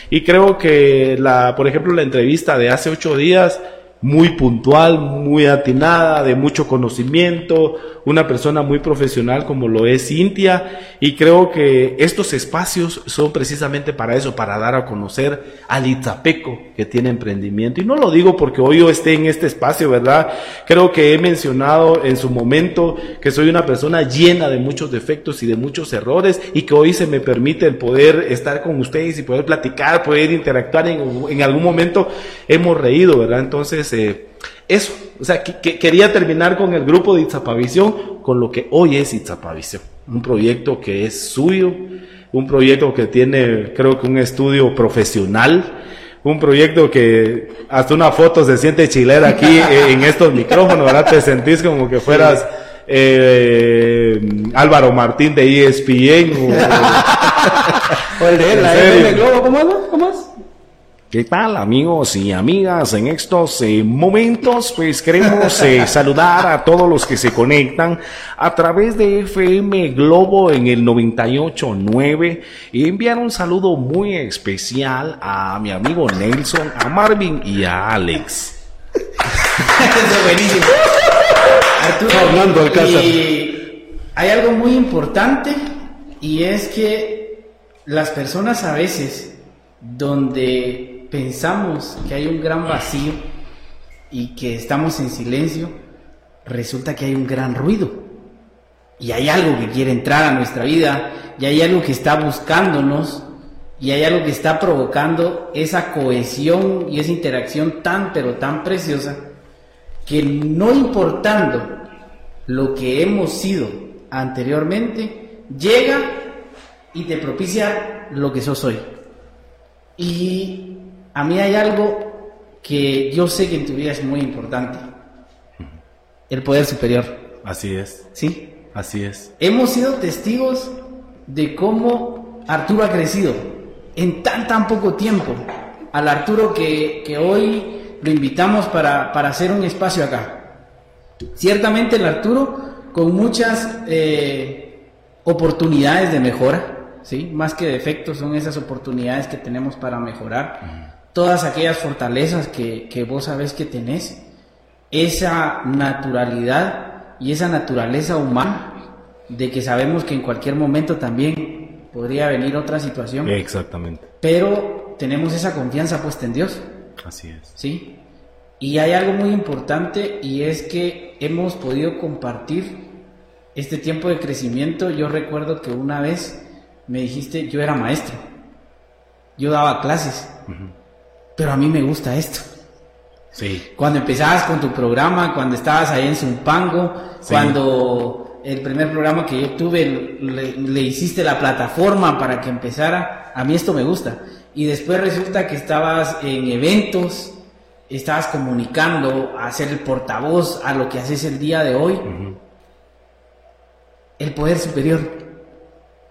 Y creo que la, por ejemplo, la entrevista de hace ocho días, muy puntual, muy atinada, de mucho conocimiento, una persona muy profesional como lo es Cintia, y creo que estos espacios son precisamente para eso, para dar a conocer al Itzapeco que tiene emprendimiento. Y no lo digo porque hoy yo esté en este espacio, ¿verdad? Creo que he mencionado en su momento que soy una persona llena de muchos defectos y de muchos errores, y que hoy se me permite el poder estar con ustedes y poder platicar, poder interactuar en, en algún momento. Hemos reído, ¿verdad? Entonces, eh, eso, o sea, que, quería terminar con el grupo de Itzapavisión, con lo que hoy es Itzapavisión, un proyecto que es suyo, un proyecto que tiene, creo que un estudio profesional, un proyecto que hasta una foto se siente chilera aquí eh, en estos micrófonos, ¿verdad? Te sentís como que fueras eh, Álvaro Martín de ESPN o, el de la ¿cómo es? ¿Cómo es? ¿Qué tal amigos y amigas? En estos eh, momentos pues queremos eh, saludar a todos los que se conectan a través de FM Globo en el 98.9 y enviar un saludo muy especial a mi amigo Nelson, a Marvin y a Alex. Eso es buenísimo. Arturo, y hay algo muy importante y es que las personas a veces donde pensamos que hay un gran vacío y que estamos en silencio, resulta que hay un gran ruido. Y hay algo que quiere entrar a nuestra vida, y hay algo que está buscándonos, y hay algo que está provocando esa cohesión y esa interacción tan, pero tan preciosa, que no importando lo que hemos sido anteriormente, llega y te propicia lo que sos hoy. Y a mí hay algo que yo sé que en tu vida es muy importante. El poder superior. Así es. ¿Sí? Así es. Hemos sido testigos de cómo Arturo ha crecido en tan, tan poco tiempo. Al Arturo que, que hoy lo invitamos para, para, hacer un espacio acá. Ciertamente el Arturo con muchas eh, oportunidades de mejora, ¿sí? Más que defectos, son esas oportunidades que tenemos para mejorar. Todas aquellas fortalezas que, que vos sabés que tenés, esa naturalidad y esa naturaleza humana de que sabemos que en cualquier momento también podría venir otra situación. Exactamente. Pero tenemos esa confianza puesta en Dios. Así es. ¿Sí? Y hay algo muy importante y es que hemos podido compartir este tiempo de crecimiento. Yo recuerdo que una vez me dijiste, yo era maestro, yo daba clases, pero a mí me gusta esto. Sí. Cuando empezabas con tu programa, cuando estabas ahí en Zumpango, cuando el primer programa que yo tuve le, le, hiciste la plataforma para que empezara, a mí esto me gusta. Y después resulta que estabas en eventos, estabas comunicando, a ser el portavoz a lo que haces el día de hoy. El poder superior.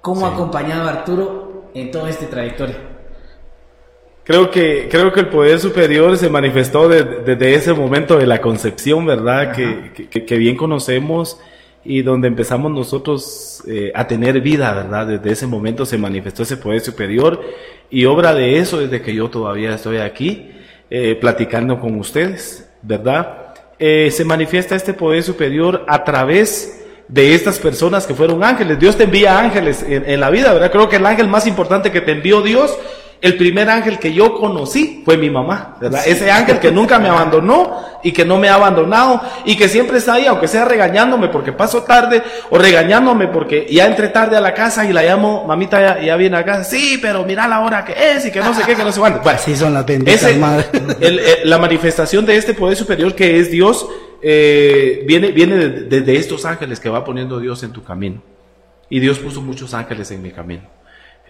¿Cómo ha acompañado a Arturo en toda esta trayectoria? Creo que, creo que el poder superior se manifestó desde ese momento de la concepción, ¿verdad? Que, que, que, bien conocemos y donde empezamos nosotros eh, a tener vida, ¿verdad? Desde ese momento se manifestó ese poder superior y obra de eso desde que yo todavía estoy aquí eh, platicando con ustedes, ¿verdad? Eh, se manifiesta este poder superior a través de estas personas que fueron ángeles. Dios te envía ángeles en, en la vida, ¿verdad? Creo que el ángel más importante que te envió Dios el primer ángel que yo conocí fue mi mamá, ¿verdad? Ese ángel que nunca me abandonó y que no me ha abandonado y que siempre está ahí, aunque sea regañándome porque paso tarde o regañándome porque ya entré tarde a la casa y la llamo, mamita ya, ya viene acá, sí, pero mira la hora que es y que no sé qué, que no sé cuánto. Bueno, Así son las benditas el, el, la manifestación de este poder superior que es Dios eh, viene, viene desde de, de estos ángeles que va poniendo Dios en tu camino. Y Dios puso muchos ángeles en mi camino.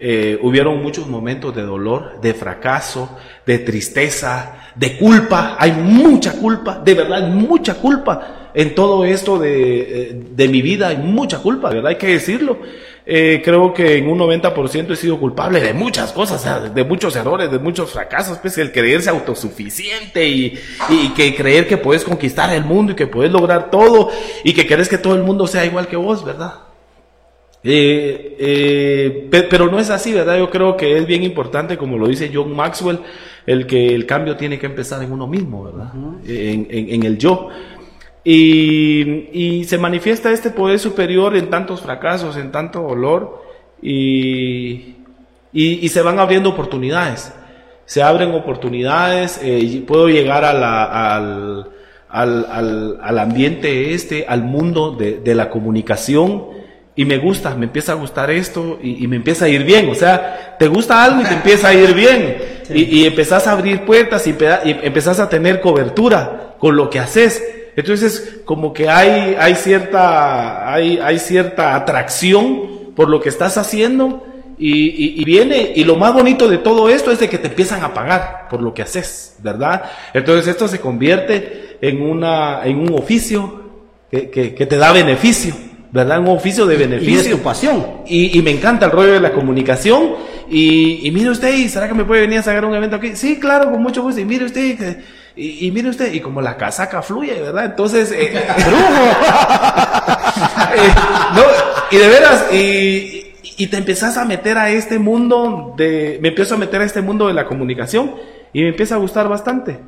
Eh, hubieron muchos momentos de dolor, de fracaso, de tristeza, de culpa. Hay mucha culpa, de verdad, mucha culpa en todo esto de, eh, de mi vida. Hay mucha culpa, de verdad, hay que decirlo. Eh, creo que en un 90% he sido culpable de muchas cosas, de muchos errores, de muchos fracasos, pues el creerse autosuficiente y, y que creer que puedes conquistar el mundo y que puedes lograr todo y que querés que todo el mundo sea igual que vos, ¿verdad? Eh, eh, pero no es así, ¿verdad? Yo creo que es bien importante, como lo dice John Maxwell, el que el cambio tiene que empezar en uno mismo, ¿verdad? Uh -huh. en, en, en, el yo. Y, y, se manifiesta este poder superior en tantos fracasos, en tanto dolor, y, y, y se van abriendo oportunidades. Se abren oportunidades, eh, puedo llegar a la, al, al, al, al, ambiente este, al mundo de, de la comunicación, y me gusta, me empieza a gustar esto y, y, me empieza a ir bien. O sea, te gusta algo y te empieza a ir bien. Sí. Y, y, empezás a abrir puertas y, y, empezás a tener cobertura con lo que haces. Entonces, como que hay, hay, cierta, hay, hay cierta atracción por lo que estás haciendo y, viene, y lo más bonito de todo esto es de que te empiezan a pagar por lo que haces, ¿verdad? Entonces esto se convierte en, una, en un oficio que, que, que te da beneficio. ¿Verdad? Un oficio de beneficio. Y pasión. Y, y, me encanta el rollo de la comunicación. Y, y mire usted, ¿será que me puede venir a sacar un evento aquí? Sí, claro, con mucho gusto. Y mire usted, y, y mire usted, y como la casaca fluye, ¿verdad? Entonces, eh, eh, no, y de veras, y, y te empezás a meter a este mundo de, me empiezo a meter a este mundo de la comunicación y me empieza a gustar bastante.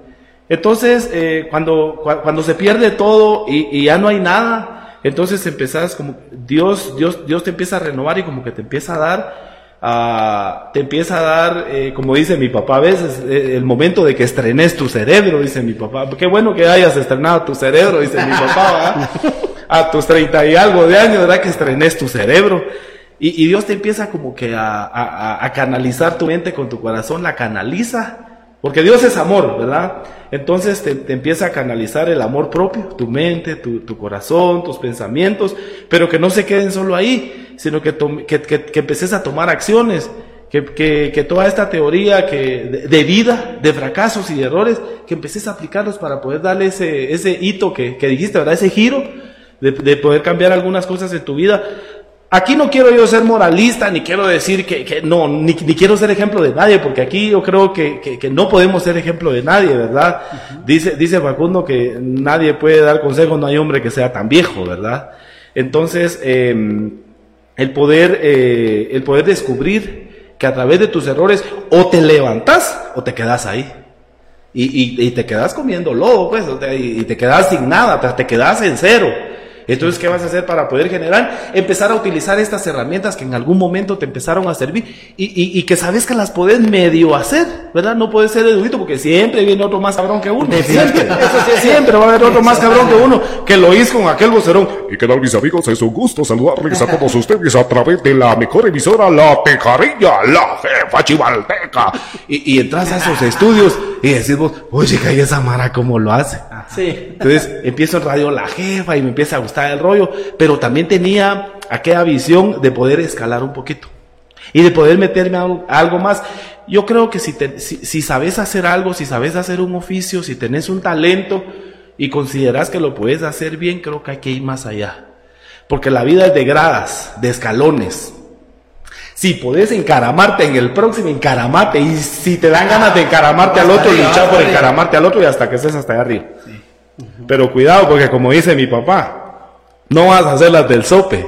Entonces, eh, cuando, cuando se pierde todo y, ya no hay nada, entonces empezás como, Dios, Dios, Dios te empieza a renovar y como que te empieza a dar, te empieza a dar, eh, como dice mi papá a veces, eh, el momento de que estrenes tu cerebro, dice mi papá. Qué bueno que hayas estrenado tu cerebro, dice mi papá, a tus treinta y algo de años, ¿verdad? Que estrenes tu cerebro. Y, Dios te empieza como que a, a, canalizar tu mente con tu corazón, la canaliza porque Dios es amor, ¿verdad? Entonces te, empieza a canalizar el amor propio, tu mente, tu, corazón, tus pensamientos, pero que no se queden solo ahí, sino que, que, que, empeces a tomar acciones, que, toda esta teoría que, de, vida, de fracasos y de errores, que empeces a aplicarlos para poder darle ese, ese hito que, dijiste, ¿verdad? Ese giro de, de poder cambiar algunas cosas en tu vida. Aquí no quiero yo ser moralista, ni quiero decir que, no, ni, quiero ser ejemplo de nadie, porque aquí yo creo que, no podemos ser ejemplo de nadie, ¿verdad? dice, dice Facundo que nadie puede dar consejo, no hay hombre que sea tan viejo, ¿verdad? Entonces, em, el, poder, eh, el poder descubrir que a través de tus errores o te levantas o te quedas ahí. Y, te quedas comiendo lobo, pues, y, te quedas sin nada, te quedas en cero. Entonces, ¿qué vas a hacer para poder generar? Empezar a utilizar estas herramientas que en algún momento te empezaron a servir y, que sabes que las puedes medio hacer, ¿verdad? No puedes ser erudito porque siempre viene otro más cabrón que uno. Siempre, eso sí, siempre va a haber otro más cabrón que uno que lo hizo con aquel vocerón. Y qué tal, mis amigos, es un gusto saludarles a todos ustedes a través de la mejor emisora, La Tejarilla, la jefa chivalteca. Y, entras a esos estudios y decís vos, oye, que esa Mara cómo lo hace. Sí. Entonces empiezo en radio La Jefa y me empieza a gustar el rollo, pero también tenía aquella visión de poder escalar un poquito y de poder meterme a, algo más. Yo creo que si, si, sabes hacer algo, si sabes hacer un oficio, si tenés un talento y consideras que lo puedes hacer bien, creo que hay que ir más allá. Porque la vida es de gradas, de escalones. Si podés encaramarte en el próximo, encaramate. Y si te dan ganas de encaramarte al otro, luchar por encaramarte al otro y hasta que estés hasta allá arriba. Pero cuidado, porque como dice mi papá, no vas a hacer las del sope.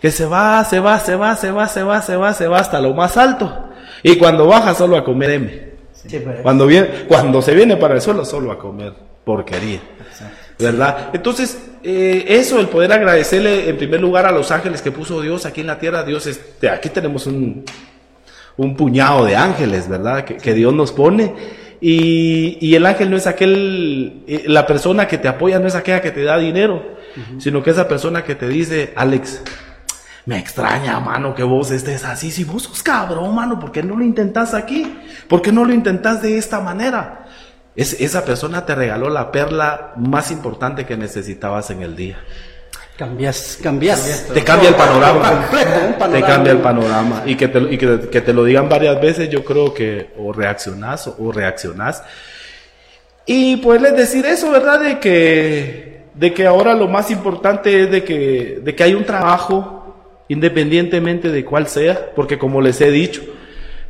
Que se va, se va, se va, se va, se va, se va, se va hasta lo más alto. Y cuando baja solo a comer M. Pues. Cuando, viene, cuando se viene para el suelo solo a comer porquería. ¿Verdad? Entonces, eh, eso, el poder agradecerle en primer lugar a los ángeles que puso Dios aquí en la tierra. Dios, es, aquí tenemos un, un puñado de ángeles, ¿verdad? Que, que Dios nos pone. Y, y, el ángel no es aquel, eh, la persona que te apoya no es aquella que te da dinero, sino que esa persona que te dice, Alex, me extraña, mano, que vos estés así. Si vos sos cabrón, mano, ¿por qué no lo intentas aquí? ¿Por qué no lo intentas de esta manera? Es, esa persona te regaló la perla más importante que necesitabas en el día. Cambias, cambias. te cambia el panorama. Completo, Te cambia el panorama. Y, que te, y que, que te, lo digan varias veces, yo creo que o reaccionás o, reaccionás. Y poderles decir eso, ¿verdad? De que, de que ahora lo más importante es de que, de que hay un trabajo, independientemente de cuál sea, porque como les he dicho,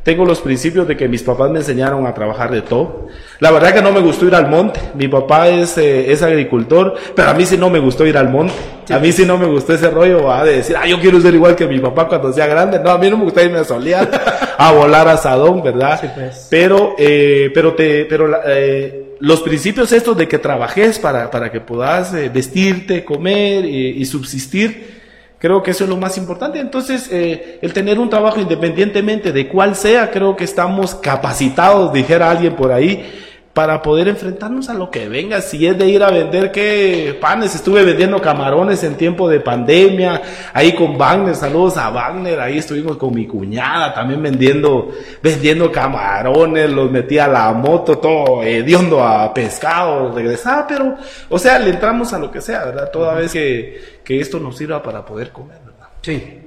tengo los principios de que mis papás me enseñaron a trabajar de todo. La verdad que no me gustó ir al monte. Mi papá es, eh, es agricultor, pero a mí sí no me gustó ir al monte. A mí sí no me gustó ese rollo de decir, ah, yo quiero ser igual que mi papá cuando sea grande. No, a mí no me gusta irme a solear, a volar a Sadón, ¿verdad? Pues. Pero, eh, pero te, pero eh, los principios estos de que trabajes para, para que puedas vestirte, comer y subsistir, Creo que eso es lo más importante. Entonces, eh, el tener un trabajo independientemente de cuál sea, creo que estamos capacitados, dijera alguien por ahí, para poder enfrentarnos a lo que venga. Si es de ir a vender qué panes, estuve vendiendo camarones en tiempo de pandemia, ahí con Wagner, saludos a Wagner, ahí estuvimos con mi cuñada también vendiendo, vendiendo camarones, los metí a la moto, todo hediondo a pescado, regresaba, pero, o sea, le entramos a lo que sea, ¿verdad? Toda vez que, que esto nos sirva para poder comer, ¿verdad? Sí.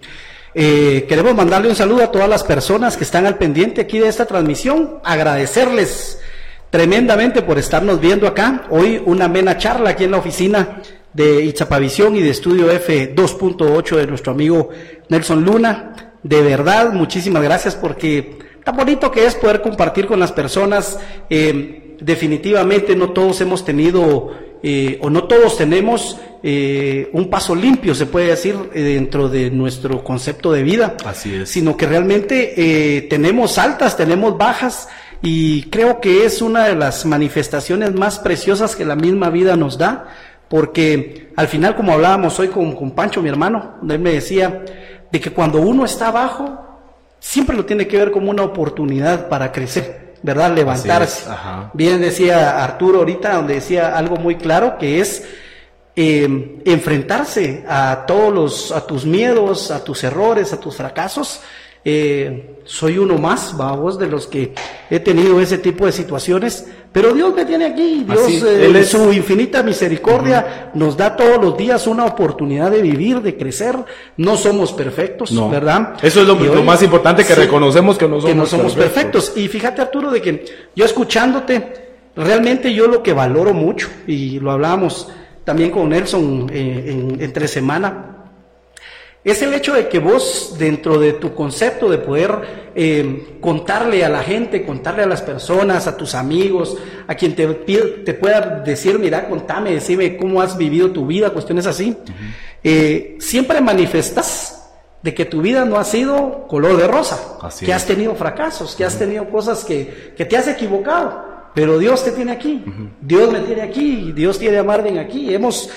Eh, queremos mandarle un saludo a todas las personas que están al pendiente aquí de esta transmisión, agradecerles tremendamente por estarnos viendo acá. Hoy una amena charla aquí en la oficina de Itzapavisión y de Estudio F 2.8 de nuestro amigo Nelson Luna. De verdad, muchísimas gracias porque tan bonito que es poder compartir con las personas. Eh, definitivamente no todos hemos tenido eh, o no todos tenemos eh, un paso limpio, se puede decir, dentro de nuestro concepto de vida. Así es. Sino que realmente tenemos altas, tenemos bajas y creo que es una de las manifestaciones más preciosas que la misma vida nos da, porque al final, como hablábamos hoy con, con Pancho, mi hermano, él me decía de que cuando uno está abajo, siempre lo tiene que ver como una oportunidad para crecer, ¿verdad? Levantarse. Bien decía Arturo ahorita, donde decía algo muy claro, que es eh, enfrentarse a todos los, a tus miedos, a tus errores, a tus fracasos, eh, soy uno más, vamos, de los que he tenido ese tipo de situaciones, pero Dios me tiene aquí, Dios en eh, su infinita misericordia nos da todos los días una oportunidad de vivir, de crecer, no somos perfectos, ¿verdad? Eso es lo, más importante que reconocemos que no somos, que no somos perfectos. Y fíjate Arturo de que yo escuchándote, realmente yo lo que valoro mucho, y lo hablábamos también con Nelson eh, en, entre semana, es el hecho de que vos, dentro de tu concepto de poder eh, contarle a la gente, contarle a las personas, a tus amigos, a quien te, te pueda decir, mira, contame, decime cómo has vivido tu vida, cuestiones así, eh, siempre manifestas de que tu vida no ha sido color de rosa, que has tenido fracasos, que has tenido cosas que, que, te has equivocado, pero Dios te tiene aquí, Dios me tiene aquí, Dios tiene a Marvin aquí, hemos...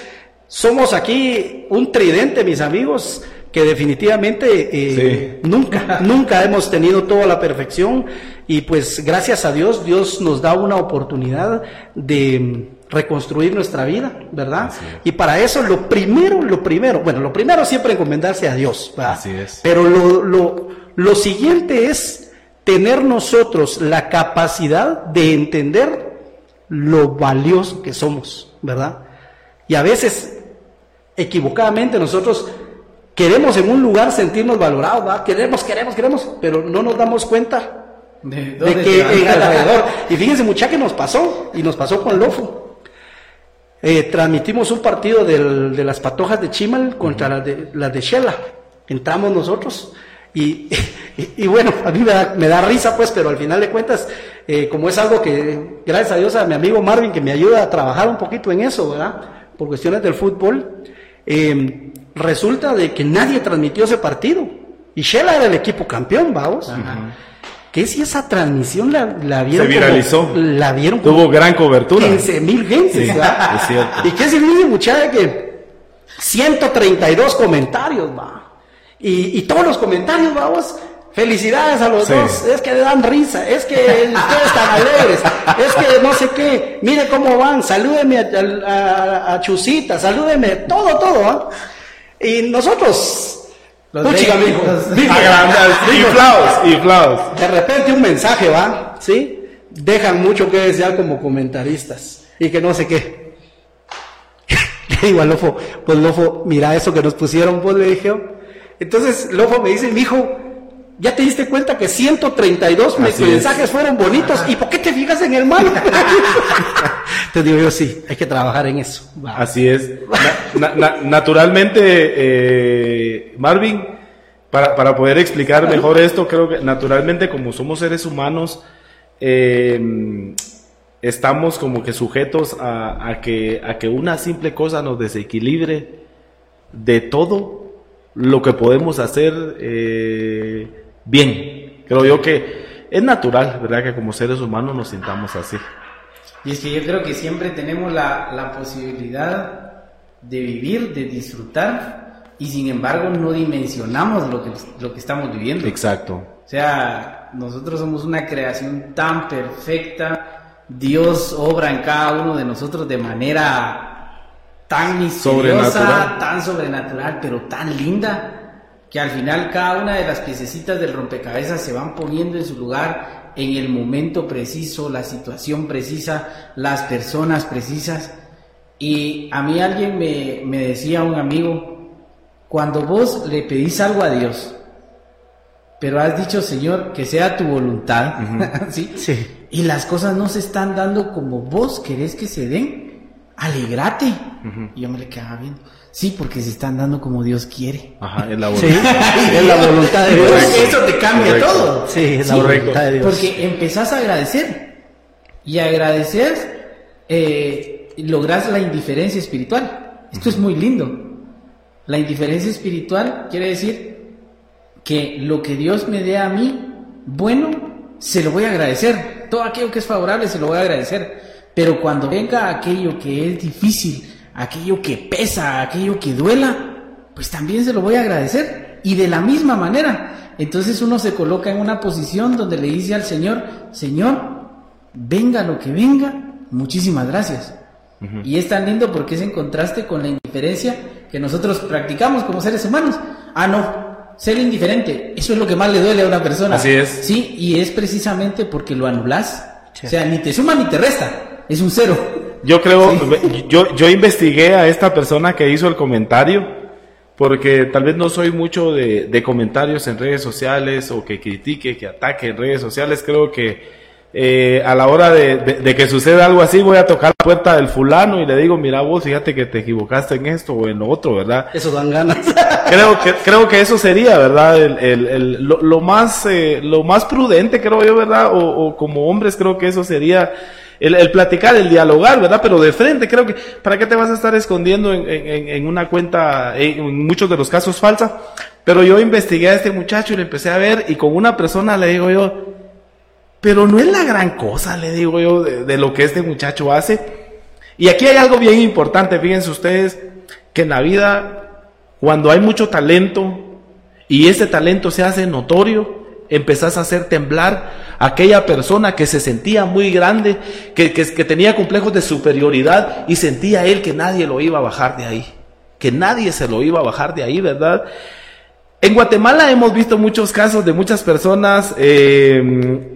Somos aquí un tridente, mis amigos, que definitivamente eh, nunca, nunca hemos tenido toda la perfección y pues gracias a Dios, Dios nos da una oportunidad de reconstruir nuestra vida, ¿verdad? Y para eso lo primero, lo primero, bueno, lo primero siempre encomendarse a Dios, Así es. Pero lo, lo, lo siguiente es tener nosotros la capacidad de entender lo valioso que somos, ¿verdad? Y a veces, equivocadamente, nosotros Queremos en un lugar sentirnos valorados, ¿verdad? Queremos, queremos, queremos, pero no nos damos cuenta de, que en alrededor. Y fíjense, mucha que nos pasó, y nos pasó con Lofo. Eh, transmitimos un partido de las patojas de Chimal contra las de, las de Shela. Entramos nosotros. Y, y, bueno, a mí me da, risa, pues, pero al final de cuentas, eh, como es algo que, gracias a Dios, a mi amigo Marvin, que me ayuda a trabajar un poquito en eso, ¿verdad? Por cuestiones del fútbol, eh, resulta de que nadie transmitió ese partido. Y Shela era el equipo campeón, vamos. Que si esa transmisión la, vieron. Se viralizó. la vieron. Tuvo gran cobertura. 15 mil gentes. ¿Y qué se dice, muchacha? Que 132 comentarios, va. Y, todos los comentarios, vamos. Felicidades a los dos. Es que dan risa. Es que ustedes están alegres. Es que no sé qué. Mire cómo van. Salúdeme a, a, Chusita. Salúdeme. Todo, todo. ¿ah? Y nosotros, los amigos, inflados, De repente un mensaje va, ¿sí? Dejan mucho que desear como comentaristas y que no sé qué. le digo Lofo, pues Lofo, mira eso que nos pusieron, pues le dije. Entonces Lofo me dice, mi hijo, ¿Ya te diste cuenta que 132 mensajes fueron bonitos? ¿Y por qué te fijas en el malo? te digo yo, sí, hay que trabajar en eso. Así es. naturalmente, eh, Marvin, para, poder explicar mejor esto, creo que naturalmente como somos seres humanos, eh, estamos como que sujetos a, que, a que una simple cosa nos desequilibre de todo lo que podemos hacer. Eh, bien. Creo yo que es natural, ¿verdad? Que como seres humanos nos sintamos así. Y es que yo creo que siempre tenemos la, la posibilidad de vivir, de disfrutar, y sin embargo no dimensionamos lo que, lo que estamos viviendo. Exacto. O sea, nosotros somos una creación tan perfecta, Dios obra en cada uno de nosotros de manera tan misteriosa, tan sobrenatural, pero tan linda que al final cada una de las piececitas del rompecabezas se van poniendo en su lugar en el momento preciso, la situación precisa, las personas precisas. Y a mí alguien me, decía, un amigo, cuando vos le pedís algo a Dios, pero has dicho, Señor, que sea tu voluntad, ¿sí? ¿sí? Y las cosas no se están dando como vos querés que se den, alegrate. Y yo me le quedaba viendo. Sí, porque se están dando como Dios quiere. Ajá, es la voluntad. es la voluntad de Dios. Eso te cambia todo. Sí, es la voluntad de Dios. Porque empezás a agradecer. Y agradecer, eh, logras la indiferencia espiritual. Esto es muy lindo. La indiferencia espiritual quiere decir que lo que Dios me dé a mí, bueno, se lo voy a agradecer. Todo aquello que es favorable se lo voy a agradecer. Pero cuando venga aquello que es difícil, aquello que pesa, aquello que duela, pues también se lo voy a agradecer. Y de la misma manera. Entonces uno se coloca en una posición donde le dice al Señor, Señor, venga lo que venga, muchísimas gracias. Y es tan lindo porque es en contraste con la indiferencia que nosotros practicamos como seres humanos. Ah, no, ser indiferente, eso es lo que más le duele a una persona. Así es. Sí, y es precisamente porque lo anulas. O sea, ni te suma ni te resta, es un cero. Yo creo, yo, yo investigué a esta persona que hizo el comentario, porque tal vez no soy mucho de, de comentarios en redes sociales o que critique, que ataque en redes sociales. Creo que eh, a la hora de, que suceda algo así, voy a tocar la puerta del fulano y le digo, mira vos, fíjate que te equivocaste en esto o en lo otro, ¿verdad? Eso dan ganas. creo que creo que eso sería, ¿verdad? El, lo, más eh, lo más prudente, creo yo, ¿verdad? O, como hombres creo que eso sería el, platicar, el dialogar, ¿verdad? Pero de frente, creo que, ¿para qué te vas a estar escondiendo en, en una cuenta, en muchos de los casos falsa? Pero yo investigué a este muchacho y le empecé a ver y con una persona le digo yo, pero no es la gran cosa, le digo yo, de, lo que este muchacho hace. Y aquí hay algo bien importante, fíjense ustedes, que en la vida, cuando hay mucho talento y ese talento se hace notorio, empezás a hacer temblar a aquella persona que se sentía muy grande, que, que, que, tenía complejos de superioridad y sentía él que nadie lo iba a bajar de ahí, que nadie se lo iba a bajar de ahí, ¿verdad? En Guatemala hemos visto muchos casos de muchas personas eh,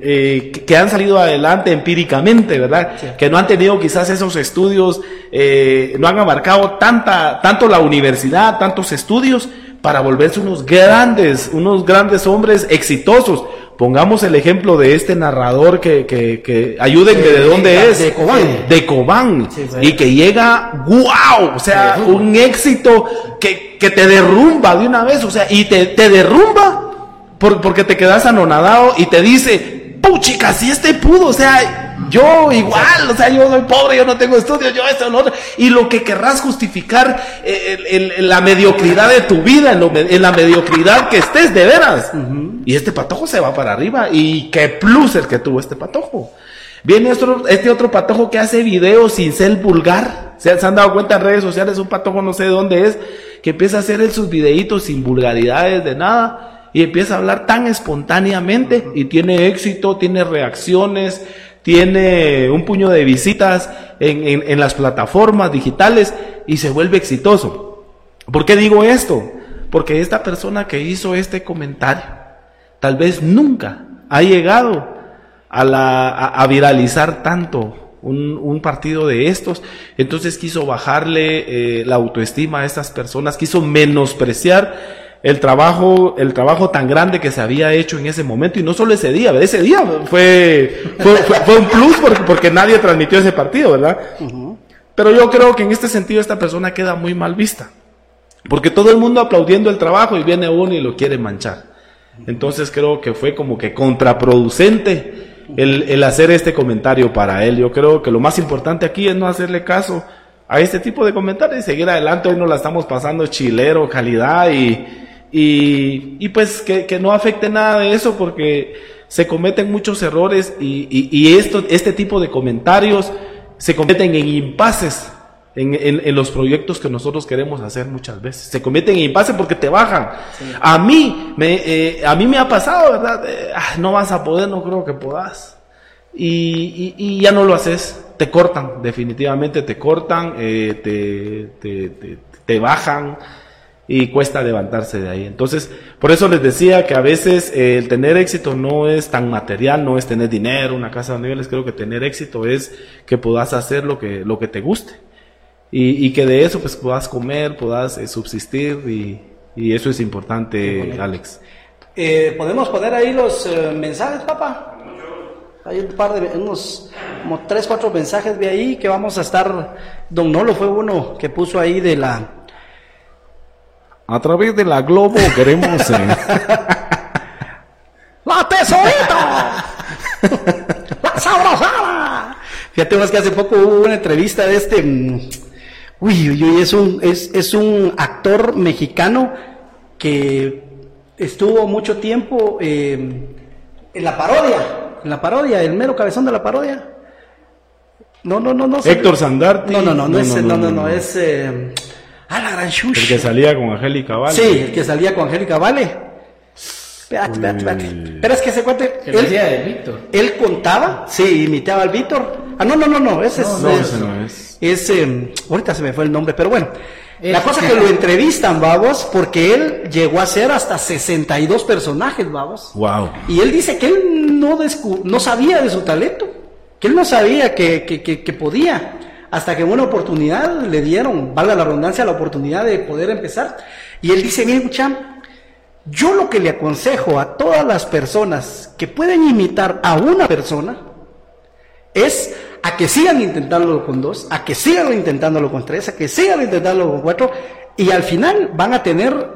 eh, que han salido adelante empíricamente, ¿verdad? Que no han tenido quizás esos estudios, eh, no han abarcado tanta, tanto la universidad, tantos estudios para volverse unos grandes, unos grandes hombres exitosos. Pongamos el ejemplo de este narrador que, que, que ayúdenme de, dónde es. De Cobán. De Cobán. y que llega, wow, o sea, un éxito que, que te derrumba de una vez, o sea, y te, te derrumba porque te quedas anonadado y te dice, puchica, si este pudo, o sea, yo igual, o sea, yo soy pobre, yo no tengo estudios, yo esto, lo otro. Y lo que querrás justificar eh, la mediocridad de tu vida, en, la mediocridad que estés de veras. Y este patojo se va para arriba. Y qué plus el que tuvo este patojo. Viene este otro patojo que hace videos sin ser vulgar. ¿Se, han dado cuenta en redes sociales? Un patojo no sé de dónde es, que empieza a hacer sus videitos sin vulgaridades de nada. Y empieza a hablar tan espontáneamente y tiene éxito, tiene reacciones, tiene un puño de visitas en, las plataformas digitales y se vuelve exitoso. ¿Por qué digo esto? Porque esta persona que hizo este comentario tal vez nunca ha llegado a, la, a, viralizar tanto un, partido de estos. Entonces quiso bajarle eh, la autoestima a estas personas, quiso menospreciar el trabajo, el trabajo tan grande que se había hecho en ese momento, y no solo ese día, ese día fue, fue, un plus porque, porque, nadie transmitió ese partido, ¿verdad? Pero yo creo que en este sentido esta persona queda muy mal vista, porque todo el mundo aplaudiendo el trabajo y viene uno y lo quiere manchar. Entonces creo que fue como que contraproducente el, el hacer este comentario para él. Yo creo que lo más importante aquí es no hacerle caso a este tipo de comentarios y seguir adelante. Hoy nos la estamos pasando chilero, calidad y, y, pues que, no afecte nada de eso porque se cometen muchos errores y, y, esto, este tipo de comentarios se cometen en impases en, en, los proyectos que nosotros queremos hacer muchas veces. Se cometen en impases porque te bajan. A mí, me, eh, a mí me ha pasado, ¿verdad? Ah, no vas a poder, no creo que puedas. Y, y, ya no lo haces, te cortan, definitivamente te cortan, eh, te, te, te bajan y cuesta levantarse de ahí. Entonces, por eso les decía que a veces eh, el tener éxito no es tan material, no es tener dinero, una casa de niveles, creo que tener éxito es que puedas hacer lo que, lo que te guste y, y que de eso pues puedas comer, puedas eh, subsistir y, y, eso es importante, Alex. Eh, ¿Podemos poner ahí los mensajes, papá? Hay un par de, unos, como tres, cuatro mensajes de ahí que vamos a estar, don Nolo fue uno que puso ahí de la, a través de la Globo queremos... Eh, ¡La tesorita! ¡La sabrosada! Fíjate más que hace poco hubo una entrevista de este... Mm, uy, uy, uy, es un, es, es un actor mexicano que estuvo mucho tiempo eh, en la parodia en la parodia, el mero cabezón de la parodia. No, no, no, no. Héctor Sandarti. No, no, no, no, es, no, no, no, es. Eh, ah, la gran El que salía con Angélica Vale. Sí, el que salía con Angélica Vale. Espérate, espérate, espérate. Pero es que se cuente. Que hacía de Víctor. Él contaba, sí, imitaba al Víctor. Ah, no, no, no, no, ese es. No, es, ese no es. es, eh, ahorita se me fue el nombre, pero bueno. Es- La cosa es que lo entrevistan, babos, porque él llegó a ser hasta 62 personajes, babos. Wow. Y él dice que él no, descu- no sabía de su talento, que él no sabía que, que, que- que podía, hasta que una oportunidad le dieron, valga la redundancia, la oportunidad de poder empezar. Y él dice, miren, muchachos, yo lo que le aconsejo a todas las personas que pueden imitar a una persona es a que sigan intentándolo con dos, a que sigan intentándolo con tres, a que sigan intentándolo con cuatro, y al final van a tener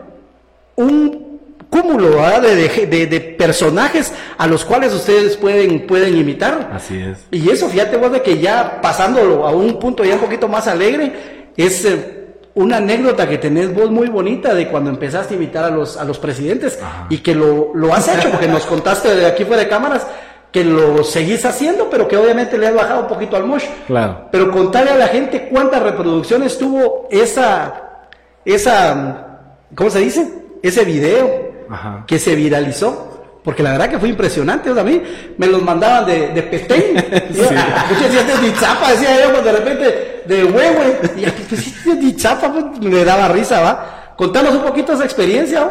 un cúmulo de- de- de personajes a los cuales ustedes pueden, pueden imitar. Así es. Y eso, fíjate vos de que ya pasándolo a un punto ya un poquito más alegre, es eh, una anécdota que tenés vos muy bonita de cuando empezaste a imitar a los, a los presidentes y que lo, lo has hecho, porque nos contaste de aquí fuera de cámaras que lo seguís haciendo, pero que obviamente le has bajado un poquito al mosh. Claro. Pero contarle a la gente cuántas reproducciones tuvo esa, esa, ¿cómo se dice? Ese video Ajá. que se viralizó. Porque la verdad que fue impresionante, o sea, a mí me los mandaban de, de Petén. Yo, ah, Muchos decían de Nitzapa, decía yo, pues de repente de Huehue. Y aquí, pues sí, de Nitzapa, pues me daba risa, ¿va? Contanos un poquito esa experiencia.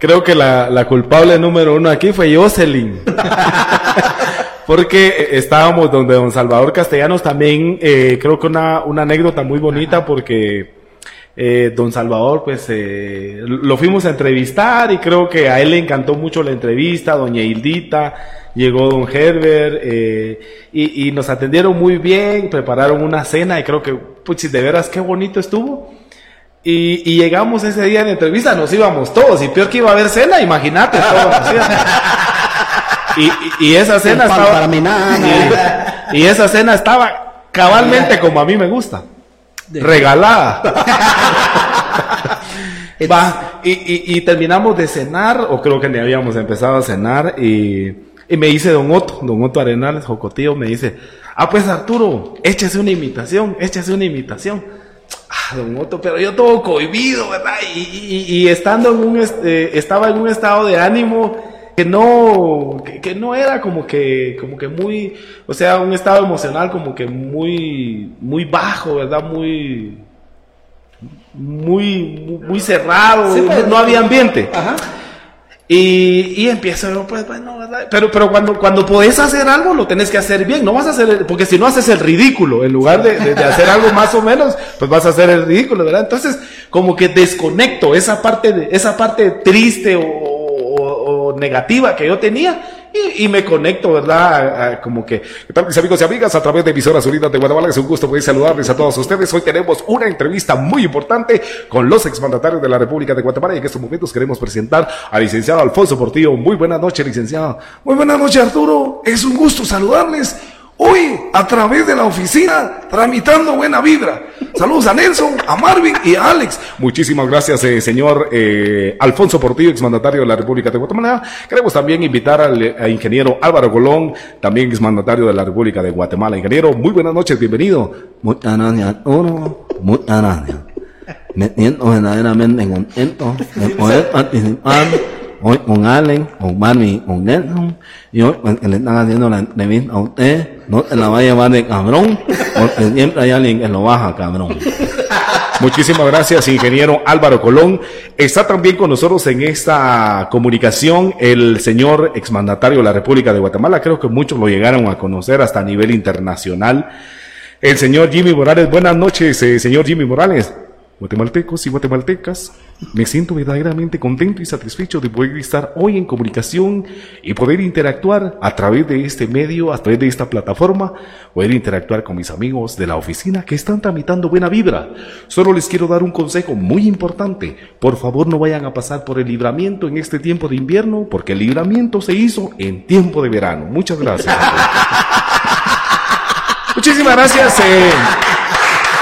Creo que la, la culpable número uno aquí fue Jocelyn. Porque eh, estábamos donde don Salvador Castellanos también, eh, creo que una, una anécdota muy bonita porque eh, don Salvador, pues eh, lo fuimos a entrevistar y creo que a él le encantó mucho la entrevista, doña Hildita, llegó don Herbert eh, y, y nos atendieron muy bien, prepararon una cena y creo que, pues de veras qué bonito estuvo. Y, y llegamos ese día en entrevista, nos íbamos todos, y peor que iba a haber cena, imagínate. y, esa cena estaba. para mi nana. y, y esa cena estaba cabalmente como a mí me gusta. Regalada. Va, y, y, y terminamos de cenar, o creo que ni habíamos empezado a cenar, y, y me dice Don Otto, Don Otto Arenales, Jocotío, me dice, ah, pues Arturo, échese una imitación, échese una imitación. Ah, Don Otto, pero yo todo cohibido, ¿verdad? Y, y- y estando en un, este, estaba en un estado de ánimo que no, que, que no era como que, como que muy, o sea, un estado emocional como que muy, muy bajo, ¿verdad? Muy, muy, muy, cerrado, Sí, no había ambiente. Ajá. Y, y empiezo pues, bueno, ¿verdad? Pero, pero cuando, cuando podés hacer algo, lo tenés que hacer bien. No vas a hacer, porque si no haces el ridículo, en lugar de, de- de hacer algo más o menos, pues vas a hacer el ridículo, ¿verdad? Entonces, como que desconecto esa parte, de, esa parte triste o, negativa que yo tenía. Y, me conecto, ¿verdad? Como que, ¿qué tal mis amigos y amigas? A través de emisoras unidas de Guatemala, es un gusto poder saludarles a todos ustedes. Hoy tenemos una entrevista muy importante con los exmandatarios de la República de Guatemala y en estos momentos queremos presentar al licenciado Alfonso Portillo. Muy buenas noches, licenciado. Muy buenas noches, Arturo. Es un gusto saludarles hoy a través de la oficina, tramitando buena vibra. Saludos a Nelson, a Marvin y a Alex. Muchísimas gracias, eh, señor eh, Alfonso Portillo, exmandatario de la República de Guatemala. Queremos también invitar al eh, ingeniero Álvaro Colón, también exmandatario de la República de Guatemala. Ingeniero, muy buenas noches, bienvenido. Muchas gracias, Arturo. Muchas gracias. Me siento verdaderamente contento de poder participar hoy con Allen, con Marvin, con Nelson. Y hoy, pues, le están haciendo la entrevista a usted, no se la va a llevar de cabrón, porque siempre hay alguien que lo baja, cabrón. Muchísimas gracias, ingeniero Álvaro Colón. Está también con nosotros en esta comunicación el señor exmandatario de la República de Guatemala. Creo que muchos lo llegaron a conocer hasta a nivel internacional. El señor Jimmy Morales. Buenas noches, eh, señor Jimmy Morales. Guatemaltecos y guatemaltecas, me siento verdaderamente contento y satisfecho de poder estar hoy en comunicación y poder interactuar a través de este medio, a través de esta plataforma, poder interactuar con mis amigos de la oficina que están tramitando buena vibra. Solo les quiero dar un consejo muy importante. Por favor, no vayan a pasar por el libramiento en este tiempo de invierno, porque el libramiento se hizo en tiempo de verano. Muchas gracias. Muchísimas gracias. eh.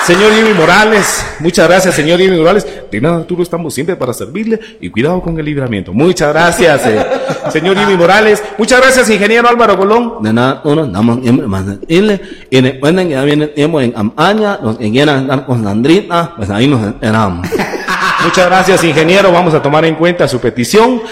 Señor Jimmy Morales, muchas gracias, señor Jimmy Morales. De nada, Arturo, estamos siempre para servirle y cuidado con el libramiento. Muchas gracias, eh, señor Jimmy Morales. Muchas gracias, ingeniero Álvaro Colón. De nada, uno, damos siempre más irle. Y recuerden que ya viene el tiempo en Amaña, los que quieran estar con Sandrita, pues ahí nos esperamos. Muchas gracias, ingeniero. Vamos a tomar en cuenta su petición.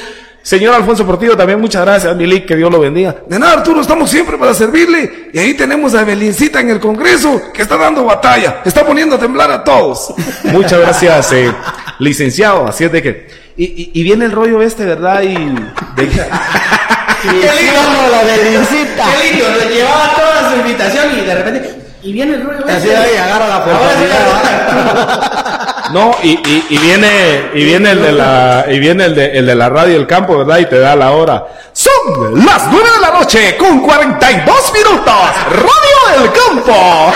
Señor Alfonso Portillo, también muchas gracias, Andy que Dios lo bendiga. De nada, Arturo, estamos siempre para servirle. Y ahí tenemos a Evelincita en el Congreso, que está dando batalla, está poniendo a temblar a todos. Muchas gracias, eh, licenciado. Así es de que. Y, y- y viene el rollo este, ¿verdad? Y. de- ¡Qué lindo la Belincita! Qué lindo, lo llevaba toda su invitación y de repente. Y viene el rollo. Así ese. ahí agarra la oportunidad. No, y, y, y viene, y viene el de la, y viene el de, el de la radio del campo, ¿verdad? Y te da la hora. Son las nueve de la noche con 42 minutos. Radio del campo.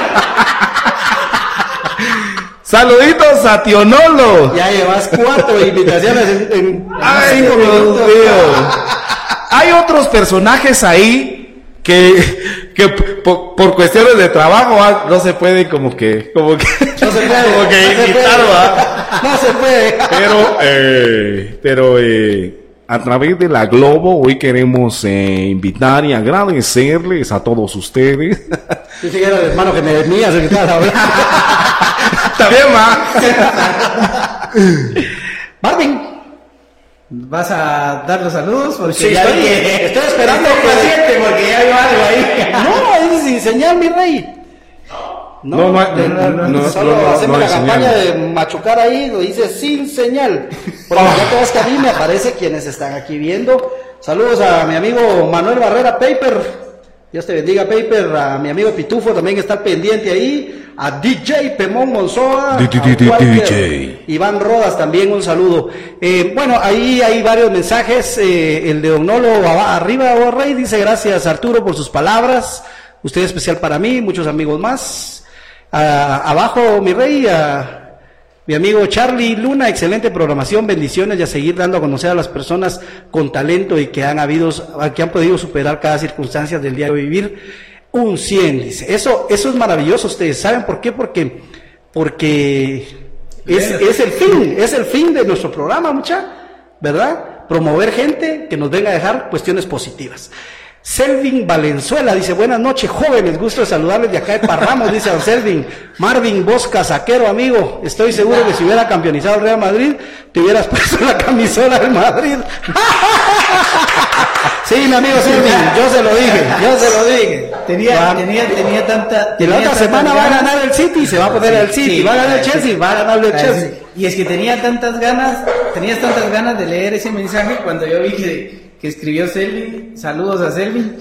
Saluditos a Tionolo. Ya llevas cuatro invitaciones en, en Ay, cinco Dios minutos. mío. Hay otros personajes ahí que, que por, por cuestiones de trabajo ah, no se puede como que, como que, No se puede. como que no se invitar. ¿va? No se puede. Pero, eh, pero eh, a través de la Globo hoy queremos eh, invitar y agradecerles a todos ustedes. Dice que era el hermano que me venía, el que estabas hablando. También va. Marvin. ¿Vas a dar los saludos? Porque Sí, ya estoy- estoy esperando Estoy paciente porque ya vio algo ahí. No, es sin señal, mi rey. No, No, no de- no, no, no, solo no, no hacemos la campaña señal. de machucar ahí, lo dice sin señal. Porque ya todas que a mí me aparece quienes están aquí viendo. Saludos a mi amigo Manuel Barrera Paper. Dios te bendiga, Paper. A mi amigo Pitufo también está pendiente ahí. A DJ Pemón Monzoa. DJ. Iván Rodas también un saludo. Eh, bueno, ahí hay varios mensajes. eh, el de Don Nolo aba- arriba, Rey, dice gracias Arturo por sus palabras. Usted es especial para mí, muchos amigos más. Ah, abajo, mi rey, a mi amigo Charlie Luna, excelente programación, bendiciones y a seguir dando a conocer a las personas con talento y que han habido, que han podido superar cada circunstancia del diario vivir. Un 100, dice. Eso, eso es maravilloso, ustedes saben por qué, porque, porque es, es el fin, es el fin de nuestro programa, mucha, ¿verdad? Promover gente que nos venga a dejar cuestiones positivas. Selvin Valenzuela dice, buenas noches jóvenes, gusto de saludarles de acá de Parramos, dice don Selvin. Marvin Bosca, saquero amigo, estoy seguro que si hubiera campeonizado el Real Madrid, te hubieras puesto la camisola del Madrid. sí, mi amigo Selvin, yo se lo dije, yo se lo dije. Tenía, tenía, tenía tanta. y la tenía otra semana va a ganar el City, se va a poner Sí, el City, sí, va a ganar el. Chelsea, va a ganar el Chelsea. Y es que tenía tantas ganas, tenías tantas ganas de leer ese mensaje cuando yo vi que, escribió Selvin, saludos a Selvin.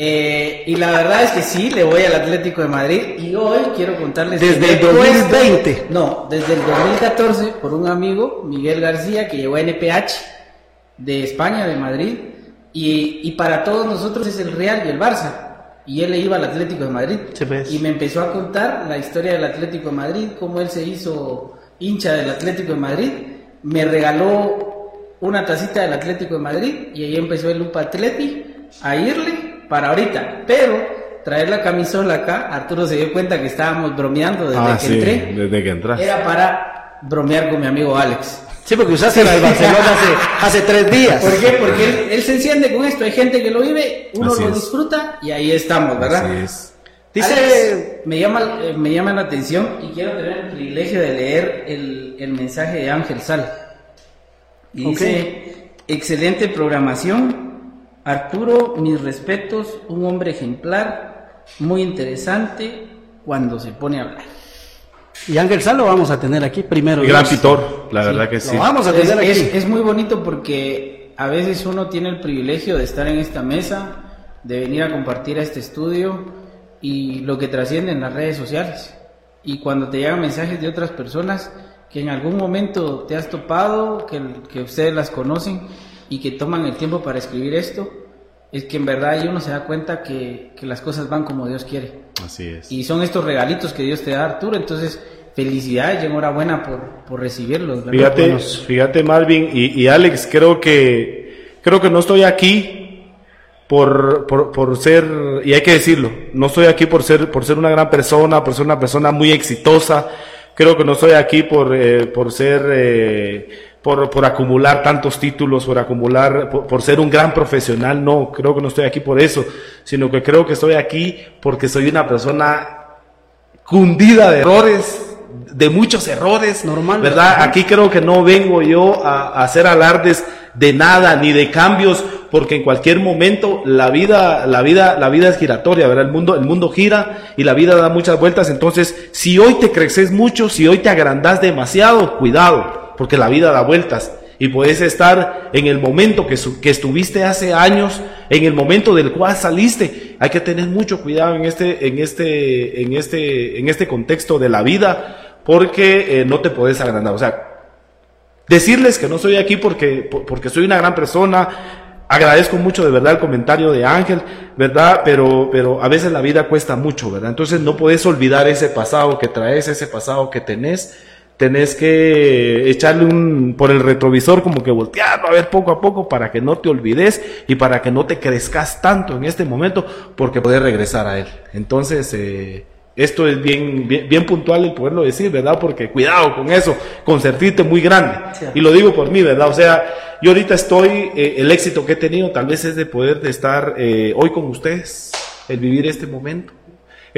Eh, y la verdad es que sí, le voy al Atlético de Madrid y hoy quiero contarles... Desde el 2020. no, desde el 2014 por un amigo, Miguel García, que llegó a NPH de España, de Madrid, y, y para todos nosotros es el Real y el Barça. Y él le iba al Atlético de Madrid. Sí, pues. Y me empezó a contar la historia del Atlético de Madrid, cómo él se hizo hincha del Atlético de Madrid. Me regaló una tacita del Atlético de Madrid y ahí empezó el Lupa Atleti a irle para ahorita. Pero traer la camisola acá, Arturo se dio cuenta que estábamos bromeando desde Ah, que sí, entré. desde que entraste. Era para bromear con mi amigo Alex. Sí, porque usaste la del Barcelona hace, hace tres días. ¿Por qué? Porque él, él se enciende con esto. Hay gente que lo vive, uno Así lo es. disfruta y ahí estamos, ¿verdad? Así es. Dice, Alex, me llama, eh, me llama la atención y quiero tener el privilegio de leer el, el mensaje de Ángel Sal. Y Ok. dice, excelente programación. Arturo, mis respetos, un hombre ejemplar, muy interesante cuando se pone a hablar. y Ángel Sal lo vamos a tener aquí primero. Gran pitor, la verdad que sí. Lo vamos a Es, tener aquí. es- es muy bonito porque a veces uno tiene el privilegio de estar en esta mesa, de venir a compartir a este estudio y lo que trasciende en las redes sociales. Y cuando te llegan mensajes de otras personas que en algún momento te has topado, que, que ustedes las conocen y que toman el tiempo para escribir esto, es que en verdad ahí uno se da cuenta que, que las cosas van como Dios quiere. Así es. Y son estos regalitos que Dios te da, Arturo. Entonces, felicidades y enhorabuena por, por recibirlos. ¿verdad? Fíjate, Buenos- fíjate Marvin y, y Alex, creo que creo que no estoy aquí por, por, por, ser, y hay que decirlo, no estoy aquí por ser, por ser una gran persona, por ser una persona muy exitosa, creo que no estoy aquí por, eh, por ser, eh, por, por, acumular tantos títulos, por acumular, por, por, ser un gran profesional, no, creo que no estoy aquí por eso, sino que creo que estoy aquí porque soy una persona cundida de errores, de muchos errores, Normal, ¿verdad? Aquí creo que no vengo yo a, a hacer alardes de nada ni de cambios porque en cualquier momento la vida la vida la vida es giratoria verdad el mundo el mundo gira y la vida da muchas vueltas. Entonces si hoy te creces mucho si hoy te agrandas demasiado cuidado porque la vida da vueltas. Y puedes estar en el momento que, que estuviste hace años en el momento del cual saliste. Hay que tener mucho cuidado en este en este en este en este contexto de la vida porque eh, no te puedes agrandar. O sea Decirles que no soy aquí porque, porque soy una gran persona, agradezco mucho de verdad el comentario de Ángel, ¿verdad? Pero, pero a veces la vida cuesta mucho, ¿verdad? Entonces no puedes olvidar ese pasado que traes, ese pasado que tenés. Tenés que echarle un, por el retrovisor como que voltearlo a ver poco a poco para que no te olvides y para que no te crezcas tanto en este momento porque puedes regresar a él. Entonces, eh, esto es bien, bien, puntual el poderlo decir, ¿verdad? Porque cuidado con eso, con sentirte muy grande. Sí. Y lo digo por mí, ¿verdad? O sea, yo ahorita estoy, eh, el éxito que he tenido tal vez es de poder de estar eh, hoy con ustedes, el vivir este momento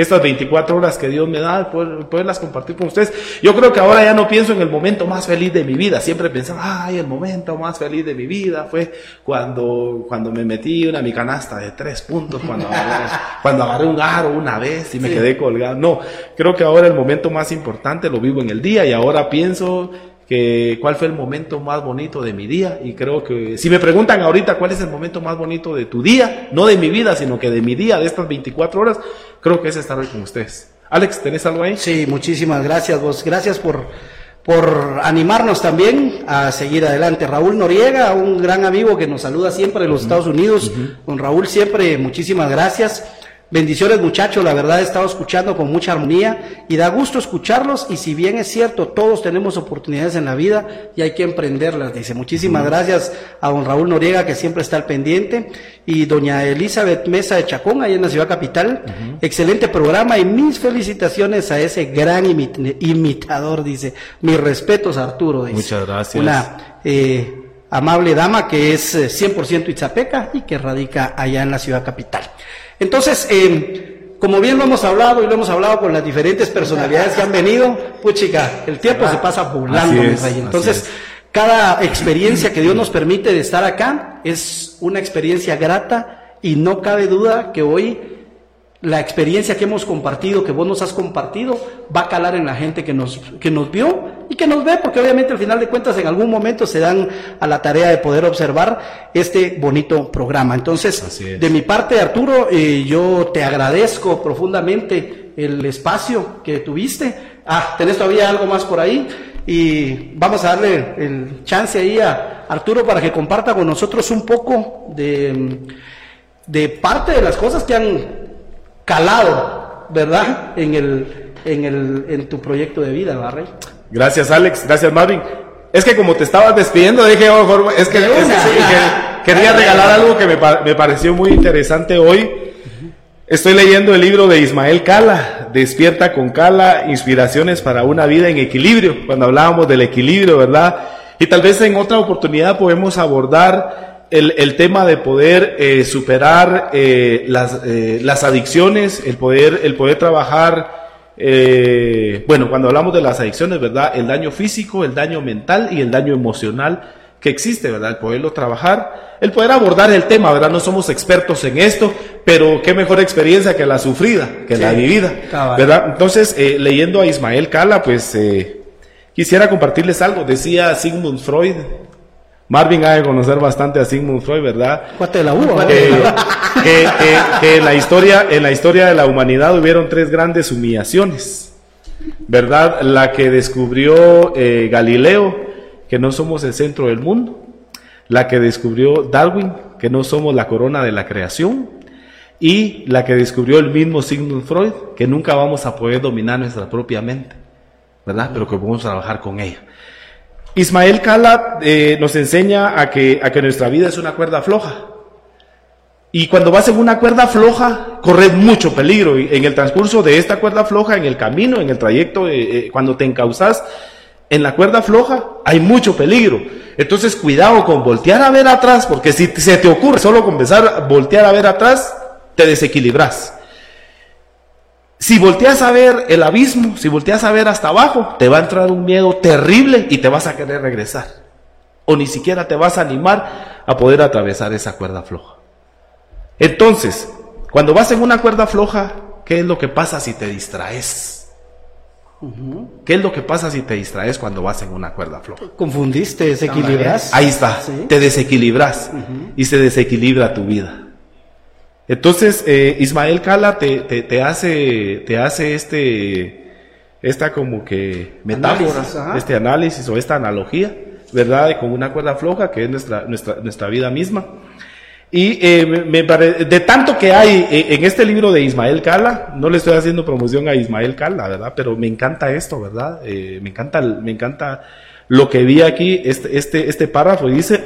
estas 24 horas que Dios me da, poder, poderlas compartir con ustedes. Yo creo que ahora ya no pienso en el momento más feliz de mi vida. Siempre pensaba, ay, el momento más feliz de mi vida fue cuando, cuando me metí una mi canasta de tres puntos, cuando agarré, cuando agarré un aro una vez y me sí. quedé colgado. No, creo que ahora el momento más importante lo vivo en el día y ahora pienso que cuál fue el momento más bonito de mi día y creo que si me preguntan ahorita cuál es el momento más bonito de tu día, no de mi vida, sino que de mi día, de estas 24 horas, creo que es estar hoy con ustedes. Alex, ¿tenés algo ahí? Sí, muchísimas gracias vos, gracias por, por animarnos también a seguir adelante. Raúl Noriega, un gran amigo que nos saluda siempre en los uh -huh. Estados Unidos, uh -huh. con Raúl siempre muchísimas gracias. Bendiciones muchachos, la verdad he estado escuchando con mucha armonía y da gusto escucharlos y si bien es cierto, todos tenemos oportunidades en la vida y hay que emprenderlas, dice. Muchísimas gracias a don Raúl Noriega que siempre está al pendiente y doña Elizabeth Mesa de Chacón, ahí en la ciudad capital. Excelente programa y mis felicitaciones a ese gran imit imitador, dice. Mis respetos Arturo, dice. Muchas gracias. Una eh, amable dama que es 100% Itzapeca y que radica allá en la ciudad capital. Entonces, eh, como bien lo hemos hablado y lo hemos hablado con las diferentes personalidades que han venido, pues chica, el tiempo se pasa volando, es, rey. Entonces, cada experiencia que Dios nos permite de estar acá es una experiencia grata y no cabe duda que hoy la experiencia que hemos compartido, que vos nos has compartido, va a calar en la gente que nos, que nos vio y que nos ve, porque obviamente al final de cuentas en algún momento se dan a la tarea de poder observar este bonito programa. Entonces, de mi parte, Arturo, eh, yo te agradezco profundamente el espacio que tuviste. Ah, tenés todavía algo más por ahí y vamos a darle el chance ahí a Arturo para que comparta con nosotros un poco de, de parte de las cosas que han calado, ¿verdad? En el, en el, en tu proyecto de vida, ¿verdad, Rey? Gracias, Alex. Gracias, Marvin. Es que como te estabas despidiendo, dije, oh, es que, es, que quería regalar algo que me, me, pareció muy interesante hoy. Estoy leyendo el libro de Ismael Cala, Despierta con Cala, Inspiraciones para una vida en equilibrio, cuando hablábamos del equilibrio, ¿verdad? Y tal vez en otra oportunidad podemos abordar el, el, tema de poder eh, superar eh, las, eh, las, adicciones, el poder, el poder trabajar, eh, bueno, cuando hablamos de las adicciones, ¿verdad? El daño físico, el daño mental y el daño emocional que existe, ¿verdad? El poderlo trabajar, el poder abordar el tema, ¿verdad? No somos expertos en esto, pero qué mejor experiencia que la sufrida, que sí, la vivida, ¿verdad? Entonces, leyendo a Ismael Cala, pues quisiera compartirles algo. Decía Sigmund Freud, Marvin ha de conocer bastante a Sigmund Freud, ¿verdad? de la uva, que, que, que, que, en la historia, en la historia de la humanidad hubieron tres grandes humillaciones, ¿verdad? La que descubrió eh, Galileo, que no somos el centro del mundo, la que descubrió Darwin, que no somos la corona de la creación, y la que descubrió el mismo Sigmund Freud, que nunca vamos a poder dominar nuestra propia mente, ¿verdad? Pero que podemos trabajar con ella. Ismael Cala eh, nos enseña a que, a que nuestra vida es una cuerda floja. Y cuando vas en una cuerda floja, corres mucho peligro. Y en el transcurso de esta cuerda floja, en el camino, en el trayecto, eh, eh, cuando te encauzas en la cuerda floja, hay mucho peligro. Entonces, cuidado con voltear a ver atrás, porque si se te ocurre solo comenzar a voltear a ver atrás, te desequilibras. Si volteas a ver el abismo, si volteas a ver hasta abajo, te va a entrar un miedo terrible y te vas a querer regresar. O ni siquiera te vas a animar a poder atravesar esa cuerda floja. Entonces, cuando vas en una cuerda floja, ¿qué es lo que pasa si te distraes? ¿Qué es lo que pasa si te distraes cuando vas en una cuerda floja? Confundiste, desequilibras. Ahí está, te desequilibras y se desequilibra tu vida. Entonces, eh, Ismael Cala te, te, hace, te hace este, esta como que metáfora, este análisis o esta analogía, ¿verdad? Con una cuerda floja que es nuestra, nuestra, nuestra vida misma. Y eh, me, de tanto que hay eh, en este libro de Ismael Cala, no le estoy haciendo promoción a Ismael Cala, ¿verdad? Pero me encanta esto, ¿verdad? Eh, me encanta, me encanta lo que vi aquí, este, este, este párrafo dice,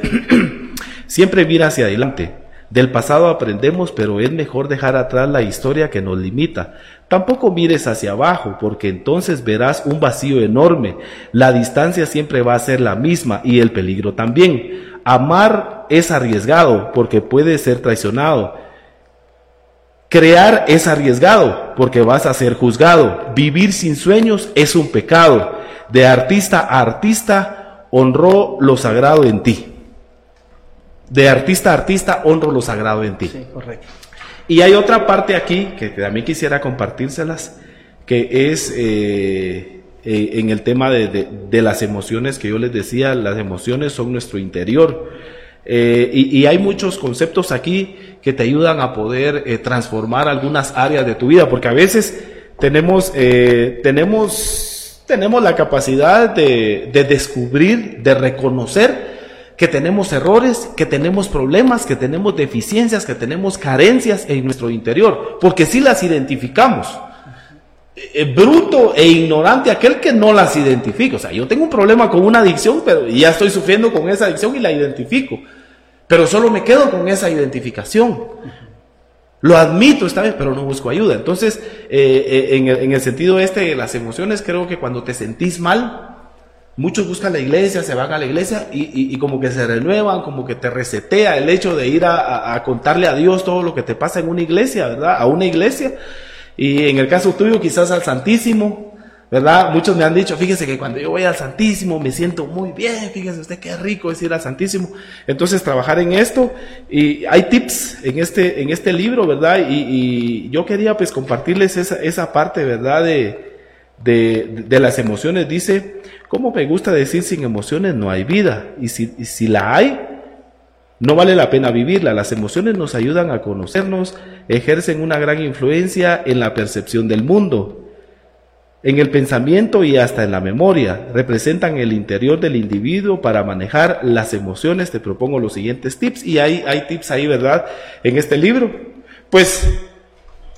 siempre mira hacia adelante. Del pasado aprendemos, pero es mejor dejar atrás la historia que nos limita. Tampoco mires hacia abajo, porque entonces verás un vacío enorme. La distancia siempre va a ser la misma y el peligro también. Amar es arriesgado porque puede ser traicionado. Crear es arriesgado porque vas a ser juzgado. Vivir sin sueños es un pecado. De artista a artista honró lo sagrado en ti. De artista a artista honro lo sagrado en ti. Sí, correcto. Y hay otra parte aquí que también quisiera compartírselas, que es eh, eh, en el tema de, las emociones que yo les decía, las emociones son nuestro interior. Eh, y, hay muchos conceptos aquí que te ayudan a poder transformar algunas áreas de tu vida, porque a veces tenemos, tenemos, tenemos la capacidad de, de descubrir, de reconocer que tenemos errores, que tenemos problemas, que tenemos deficiencias, que tenemos carencias en nuestro interior, porque si las identificamos. Eh, bruto e ignorante aquel que no las identifica. O sea, yo tengo un problema con una adicción, pero ya estoy sufriendo con esa adicción y la identifico. Pero solo me quedo con esa identificación. Lo admito esta vez, pero no busco ayuda. Entonces, eh, eh, en, el, sentido este de las emociones, creo que cuando te sentís mal, muchos buscan la iglesia, se van a la iglesia y, como que se renuevan, como que te resetea el hecho de ir a, a contarle a Dios todo lo que te pasa en una iglesia, ¿verdad? A una iglesia. Y en el caso tuyo, quizás al Santísimo, ¿verdad? Muchos me han dicho, fíjese que cuando yo voy al Santísimo me siento muy bien, fíjese usted qué rico es ir al Santísimo. Entonces, trabajar en esto, y hay tips en este, en este libro, ¿verdad? Y, yo quería pues compartirles esa, esa parte, ¿verdad? De, de, de, las emociones. Dice, ¿cómo me gusta decir sin emociones no hay vida? Y si, si la hay, no vale la pena vivirla. Las emociones nos ayudan a conocernos, ejercen una gran influencia en la percepción del mundo, en el pensamiento y hasta en la memoria. Representan el interior del individuo para manejar las emociones. Te propongo los siguientes tips y hay, hay tips ahí, ¿verdad? En este libro. Pues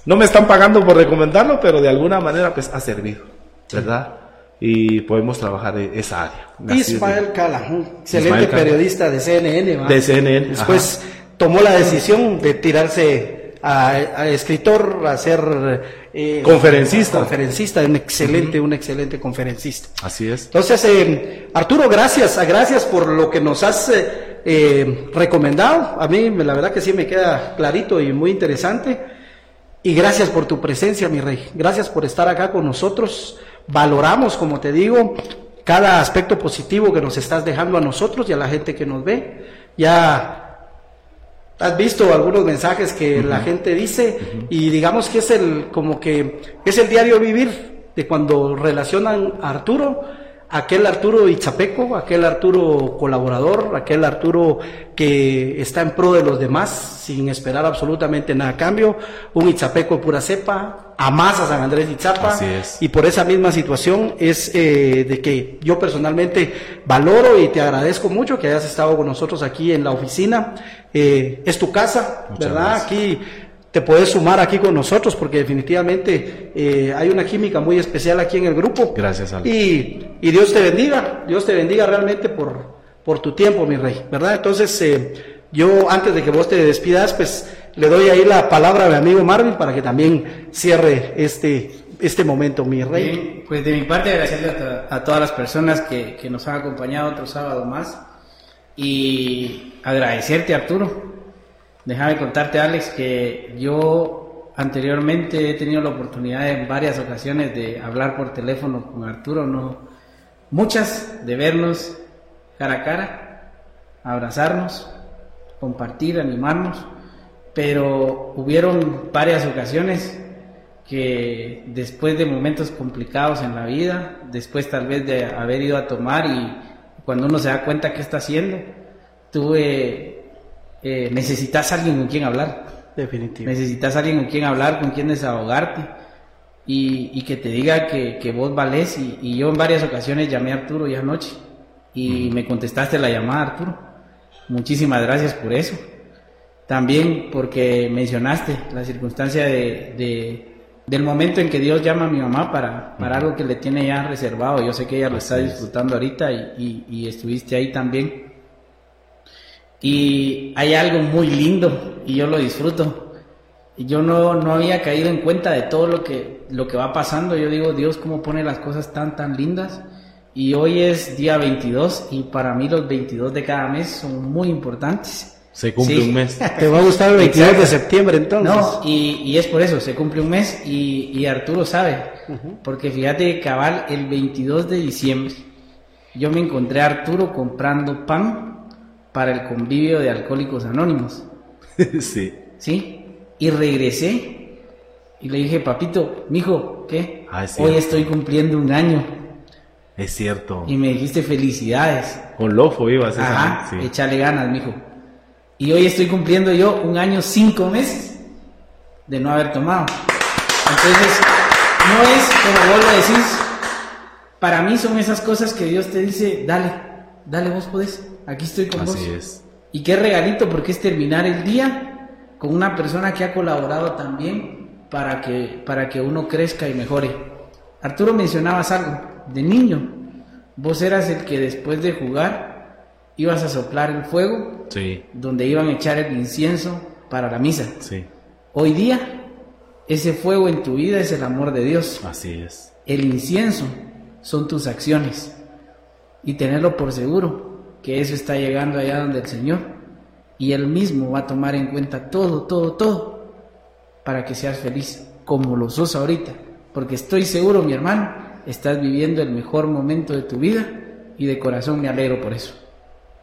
no me están pagando por recomendarlo, pero de alguna manera pues ha servido, ¿verdad? y podemos trabajar en esa área. Ismael Cala, excelente periodista de CNN. De CNN. Después tomó la decisión de tirarse a, escritor, a ser eh, conferencista. Conferencista, un excelente, un excelente conferencista. Así es. Entonces, eh, Arturo, gracias, gracias por lo que nos has eh, recomendado. A mí, la verdad que sí me queda clarito y muy interesante. Y gracias por tu presencia, mi rey. Gracias por estar acá con nosotros valoramos, como te digo, cada aspecto positivo que nos estás dejando a nosotros y a la gente que nos ve. Ya has visto algunos mensajes que la gente dice y digamos que es el como que es el diario vivir de cuando relacionan a Arturo aquel Arturo Ichapeco, aquel Arturo colaborador, aquel Arturo que está en pro de los demás sin esperar absolutamente nada a cambio, un Ichapeco pura cepa, amas a San Andrés Itzapa, y por esa misma situación es eh, de que yo personalmente valoro y te agradezco mucho que hayas estado con nosotros aquí en la oficina, eh, es tu casa, ¿verdad? Aquí te puedes sumar aquí con nosotros porque definitivamente eh, hay una química muy especial aquí en el grupo. Gracias, Y, y, Dios te bendiga, Dios te bendiga realmente por, por tu tiempo, mi rey, ¿verdad? Entonces, eh, yo antes de que vos te despidas, pues le doy ahí la palabra a mi amigo Marvin para que también cierre este, este momento, mi rey. Bien, pues de mi parte agradecerle a, a todas las personas que, que nos han acompañado otro sábado más y agradecerte Arturo. Déjame contarte Alex que yo anteriormente he tenido la oportunidad en varias ocasiones de hablar por teléfono con Arturo, no muchas de vernos cara a cara, abrazarnos, compartir, animarnos, pero hubieron varias ocasiones que después de momentos complicados en la vida, después tal vez de haber ido a tomar y cuando uno se da cuenta qué está haciendo, tuve, eh, necesitas alguien con quien hablar. Definitivo. Necesitas alguien con quien hablar, con quien desahogarte y, y que te diga que, que vos valés. Y, y yo en varias ocasiones llamé a Arturo ya anoche y me contestaste la llamada, Arturo. Muchísimas gracias por eso. También porque mencionaste la circunstancia de, de- del momento en que Dios llama a mi mamá para, para algo que le tiene ya reservado. Yo sé que ella lo está disfrutando ahorita y, y- y estuviste ahí también. Y hay algo muy lindo y yo lo disfruto. Y Yo no, no había caído en cuenta de todo lo que, lo que va pasando. Yo digo, Dios, cómo pone las cosas tan, tan lindas. Y hoy es día 22 y para mí los 22 de cada mes son muy importantes. Se cumple Sí. un mes. Te va a gustar el 22 de septiembre entonces. No, y, y es por eso, se cumple un mes y, y Arturo sabe, porque fíjate, cabal, el 22 de diciembre, yo me encontré a Arturo comprando pan para el convivio de Alcohólicos Anónimos, sí. ¿sí? Y regresé y le dije, papito, mijo, ¿qué? Ah, es Hoy estoy cumpliendo un año Es cierto. y me dijiste felicidades. Con Lofo ibas Ajá, vez, sí. échale ganas, mijo. Y hoy estoy cumpliendo yo un año, cinco meses de no haber tomado. Entonces, no es como vos lo decís. Para mí son esas cosas que Dios te dice, dale, dale, vos podés. Aquí estoy con vos. Así es. Y qué regalito, porque es terminar el día con una persona que ha colaborado también para que, para que uno crezca y mejore. Arturo mencionabas algo, de niño, vos eras el que después de jugar ibas a soplar el fuego Sí, donde iban a echar el incienso para la misa. sí. Hoy día, ese fuego en tu vida es el amor de Dios. Así es. El incienso son tus acciones. Y tenerlo por seguro que eso está llegando allá donde el Señor. Y Él mismo va a tomar en cuenta todo, todo, todo. Para que seas feliz, como lo sos ahorita. Porque estoy seguro, mi hermano, estás viviendo el mejor momento de tu vida. Y de corazón me alegro por eso.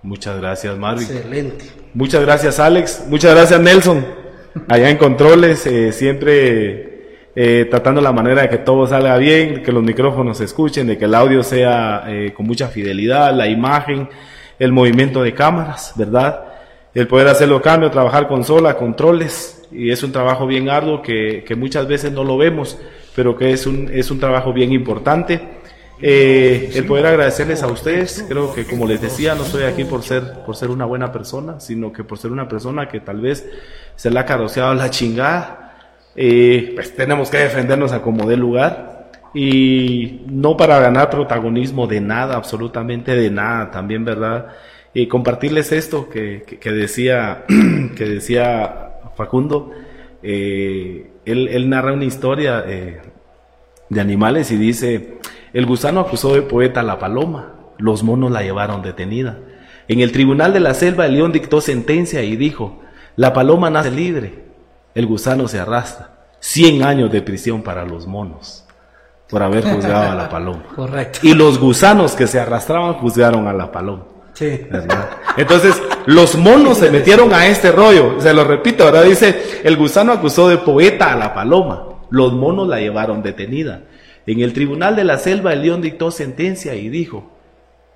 Muchas gracias, Marvin. Excelente. Muchas gracias, Alex. Muchas gracias, Nelson. Allá en Controles, eh, siempre eh, tratando la manera de que todo salga bien, que los micrófonos se escuchen, de que el audio sea eh, con mucha fidelidad, la imagen, el movimiento de cámaras, ¿verdad? El poder hacerlo cambio, trabajar consola, controles, y es un trabajo bien arduo que, que muchas veces no lo vemos, pero que es un, es un trabajo bien importante. Eh, el poder agradecerles a ustedes, creo que como les decía, no estoy aquí por ser, por ser una buena persona, sino que por ser una persona que tal vez se le ha carroceado la chingada. Eh, pues tenemos que defendernos a como dé lugar y no para ganar protagonismo de nada, absolutamente de nada, también, ¿verdad? Y compartirles esto que, que, decía, que decía Facundo, eh, él, él narra una historia eh, de animales y dice, el gusano acusó de poeta a la paloma, los monos la llevaron detenida. En el tribunal de la selva el león dictó sentencia y dijo, la paloma nace libre, el gusano se arrastra. Cien años de prisión para los monos por haber juzgado a la paloma. Correcto. Y los gusanos que se arrastraban juzgaron a la paloma. Sí. ¿verdad? Entonces, los monos se metieron a este rollo. Se lo repito, ahora dice, el gusano acusó de poeta a la paloma. Los monos la llevaron detenida. En el tribunal de la selva, el león dictó sentencia y dijo,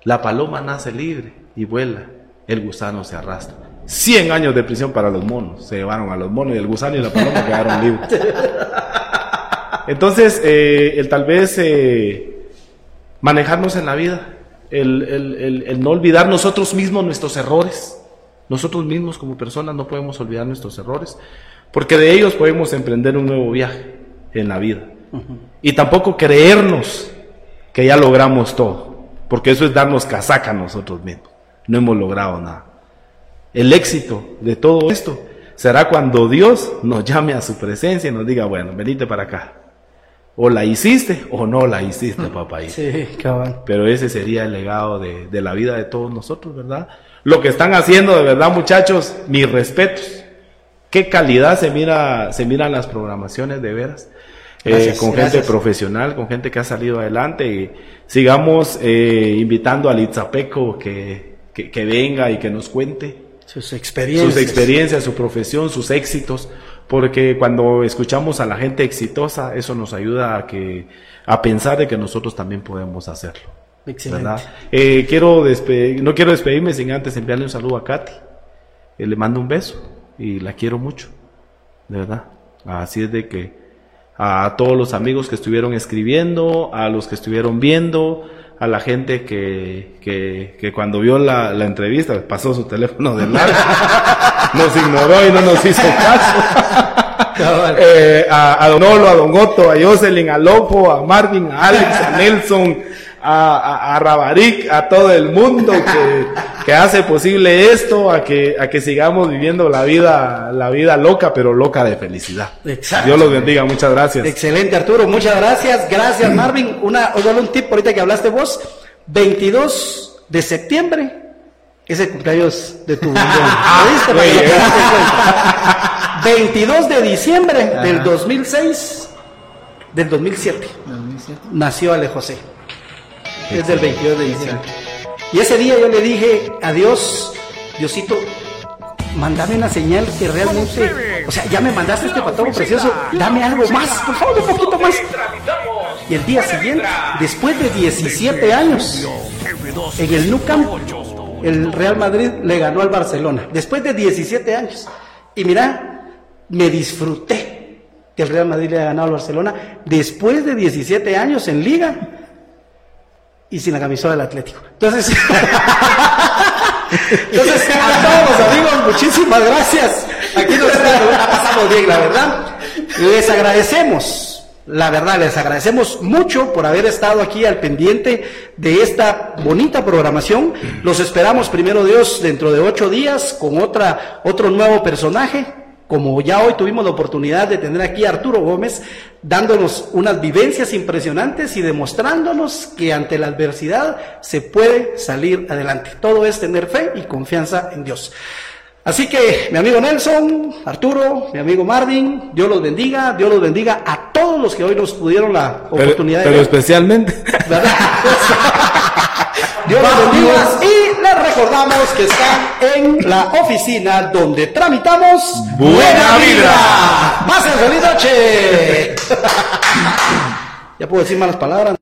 la paloma nace libre y vuela, el gusano se arrastra. Cien años de prisión para los monos. Se llevaron a los monos y el gusano y la paloma quedaron libres. Entonces, eh, el tal vez eh, manejarnos en la vida, el, el- el- el no olvidar nosotros mismos nuestros errores. Nosotros mismos como personas no podemos olvidar nuestros errores, porque de ellos podemos emprender un nuevo viaje en la vida. Y tampoco creernos que ya logramos todo, porque eso es darnos casaca a nosotros mismos. No hemos logrado nada. El éxito de todo esto será cuando Dios nos llame a su presencia y nos diga, bueno, venite para acá. O la hiciste o no la hiciste, papá. Sí, cabal. Pero ese sería el legado de, de la vida de todos nosotros, ¿verdad? Lo que están haciendo, de verdad, muchachos, mis respetos. Qué calidad se mira, se miran las programaciones de veras. Eh, con gracias. gente profesional, con gente que ha salido adelante y sigamos eh, invitando al Itzapeco que, que, que venga y que nos cuente Sus experiencias. sus experiencias, su profesión, sus éxitos, porque cuando escuchamos a la gente exitosa, eso nos ayuda a que a pensar de que nosotros también podemos hacerlo. Excelente. Eh, quiero despe- no quiero despedirme sin antes enviarle un saludo a Katy. Eh, le mando un beso y la quiero mucho, de verdad. Así es de que a todos los amigos que estuvieron escribiendo, a los que estuvieron viendo, a la gente que, que, que cuando vio la, la entrevista pasó su teléfono de largo, nos ignoró y no nos hizo caso. Eh, a, a Don Olo, a Don Otto, a Jocelyn, a Lopo, a Marvin, a Alex, a Nelson, a, a, a Rabaric, a todo el mundo que, que hace posible esto, a que, a que sigamos viviendo la vida, la vida loca, pero loca de felicidad. Exacto. Dios los bendiga, muchas gracias. Excelente, Arturo. Muchas gracias. Gracias, Marvin. Una, os doy un tip ahorita que hablaste vos. 22 de septiembre es el cumpleaños de tu cuenta. 22 de diciembre del 2006, del 2007, 2007. nació Ale José. Es del 22 de diciembre. Y ese día yo le dije a Dios, Diosito, mandame una señal que realmente, o sea, ya me mandaste este patrón precioso, dame algo más, por favor, un poquito más. Y el día siguiente, después de 17 años, en el Nou Camp, el Real Madrid le ganó al Barcelona, después de 17 años. Y mira, me disfruté que el Real Madrid le haya ganado al Barcelona después de 17 años en liga y sin la camisola del Atlético. Entonces, entonces a todos los amigos, muchísimas gracias. Aquí nos ha pasado bien, la verdad. Les agradecemos. La verdad, les agradecemos mucho por haber estado aquí al pendiente de esta bonita programación. Los esperamos, primero Dios, dentro de ocho días con otra, otro nuevo personaje. Como ya hoy tuvimos la oportunidad de tener aquí a Arturo Gómez, dándonos unas vivencias impresionantes y demostrándonos que ante la adversidad se puede salir adelante. Todo es tener fe y confianza en Dios. Así que, mi amigo Nelson, Arturo, mi amigo Marvin, Dios los bendiga, Dios los bendiga a todos los que hoy nos pudieron la Pero, oportunidad pero de ver. especialmente ¿verdad? Dios los bendiga y les recordamos que están en la oficina donde tramitamos Buena Vibra. Más en feliz noche. ya puedo decir malas palabras.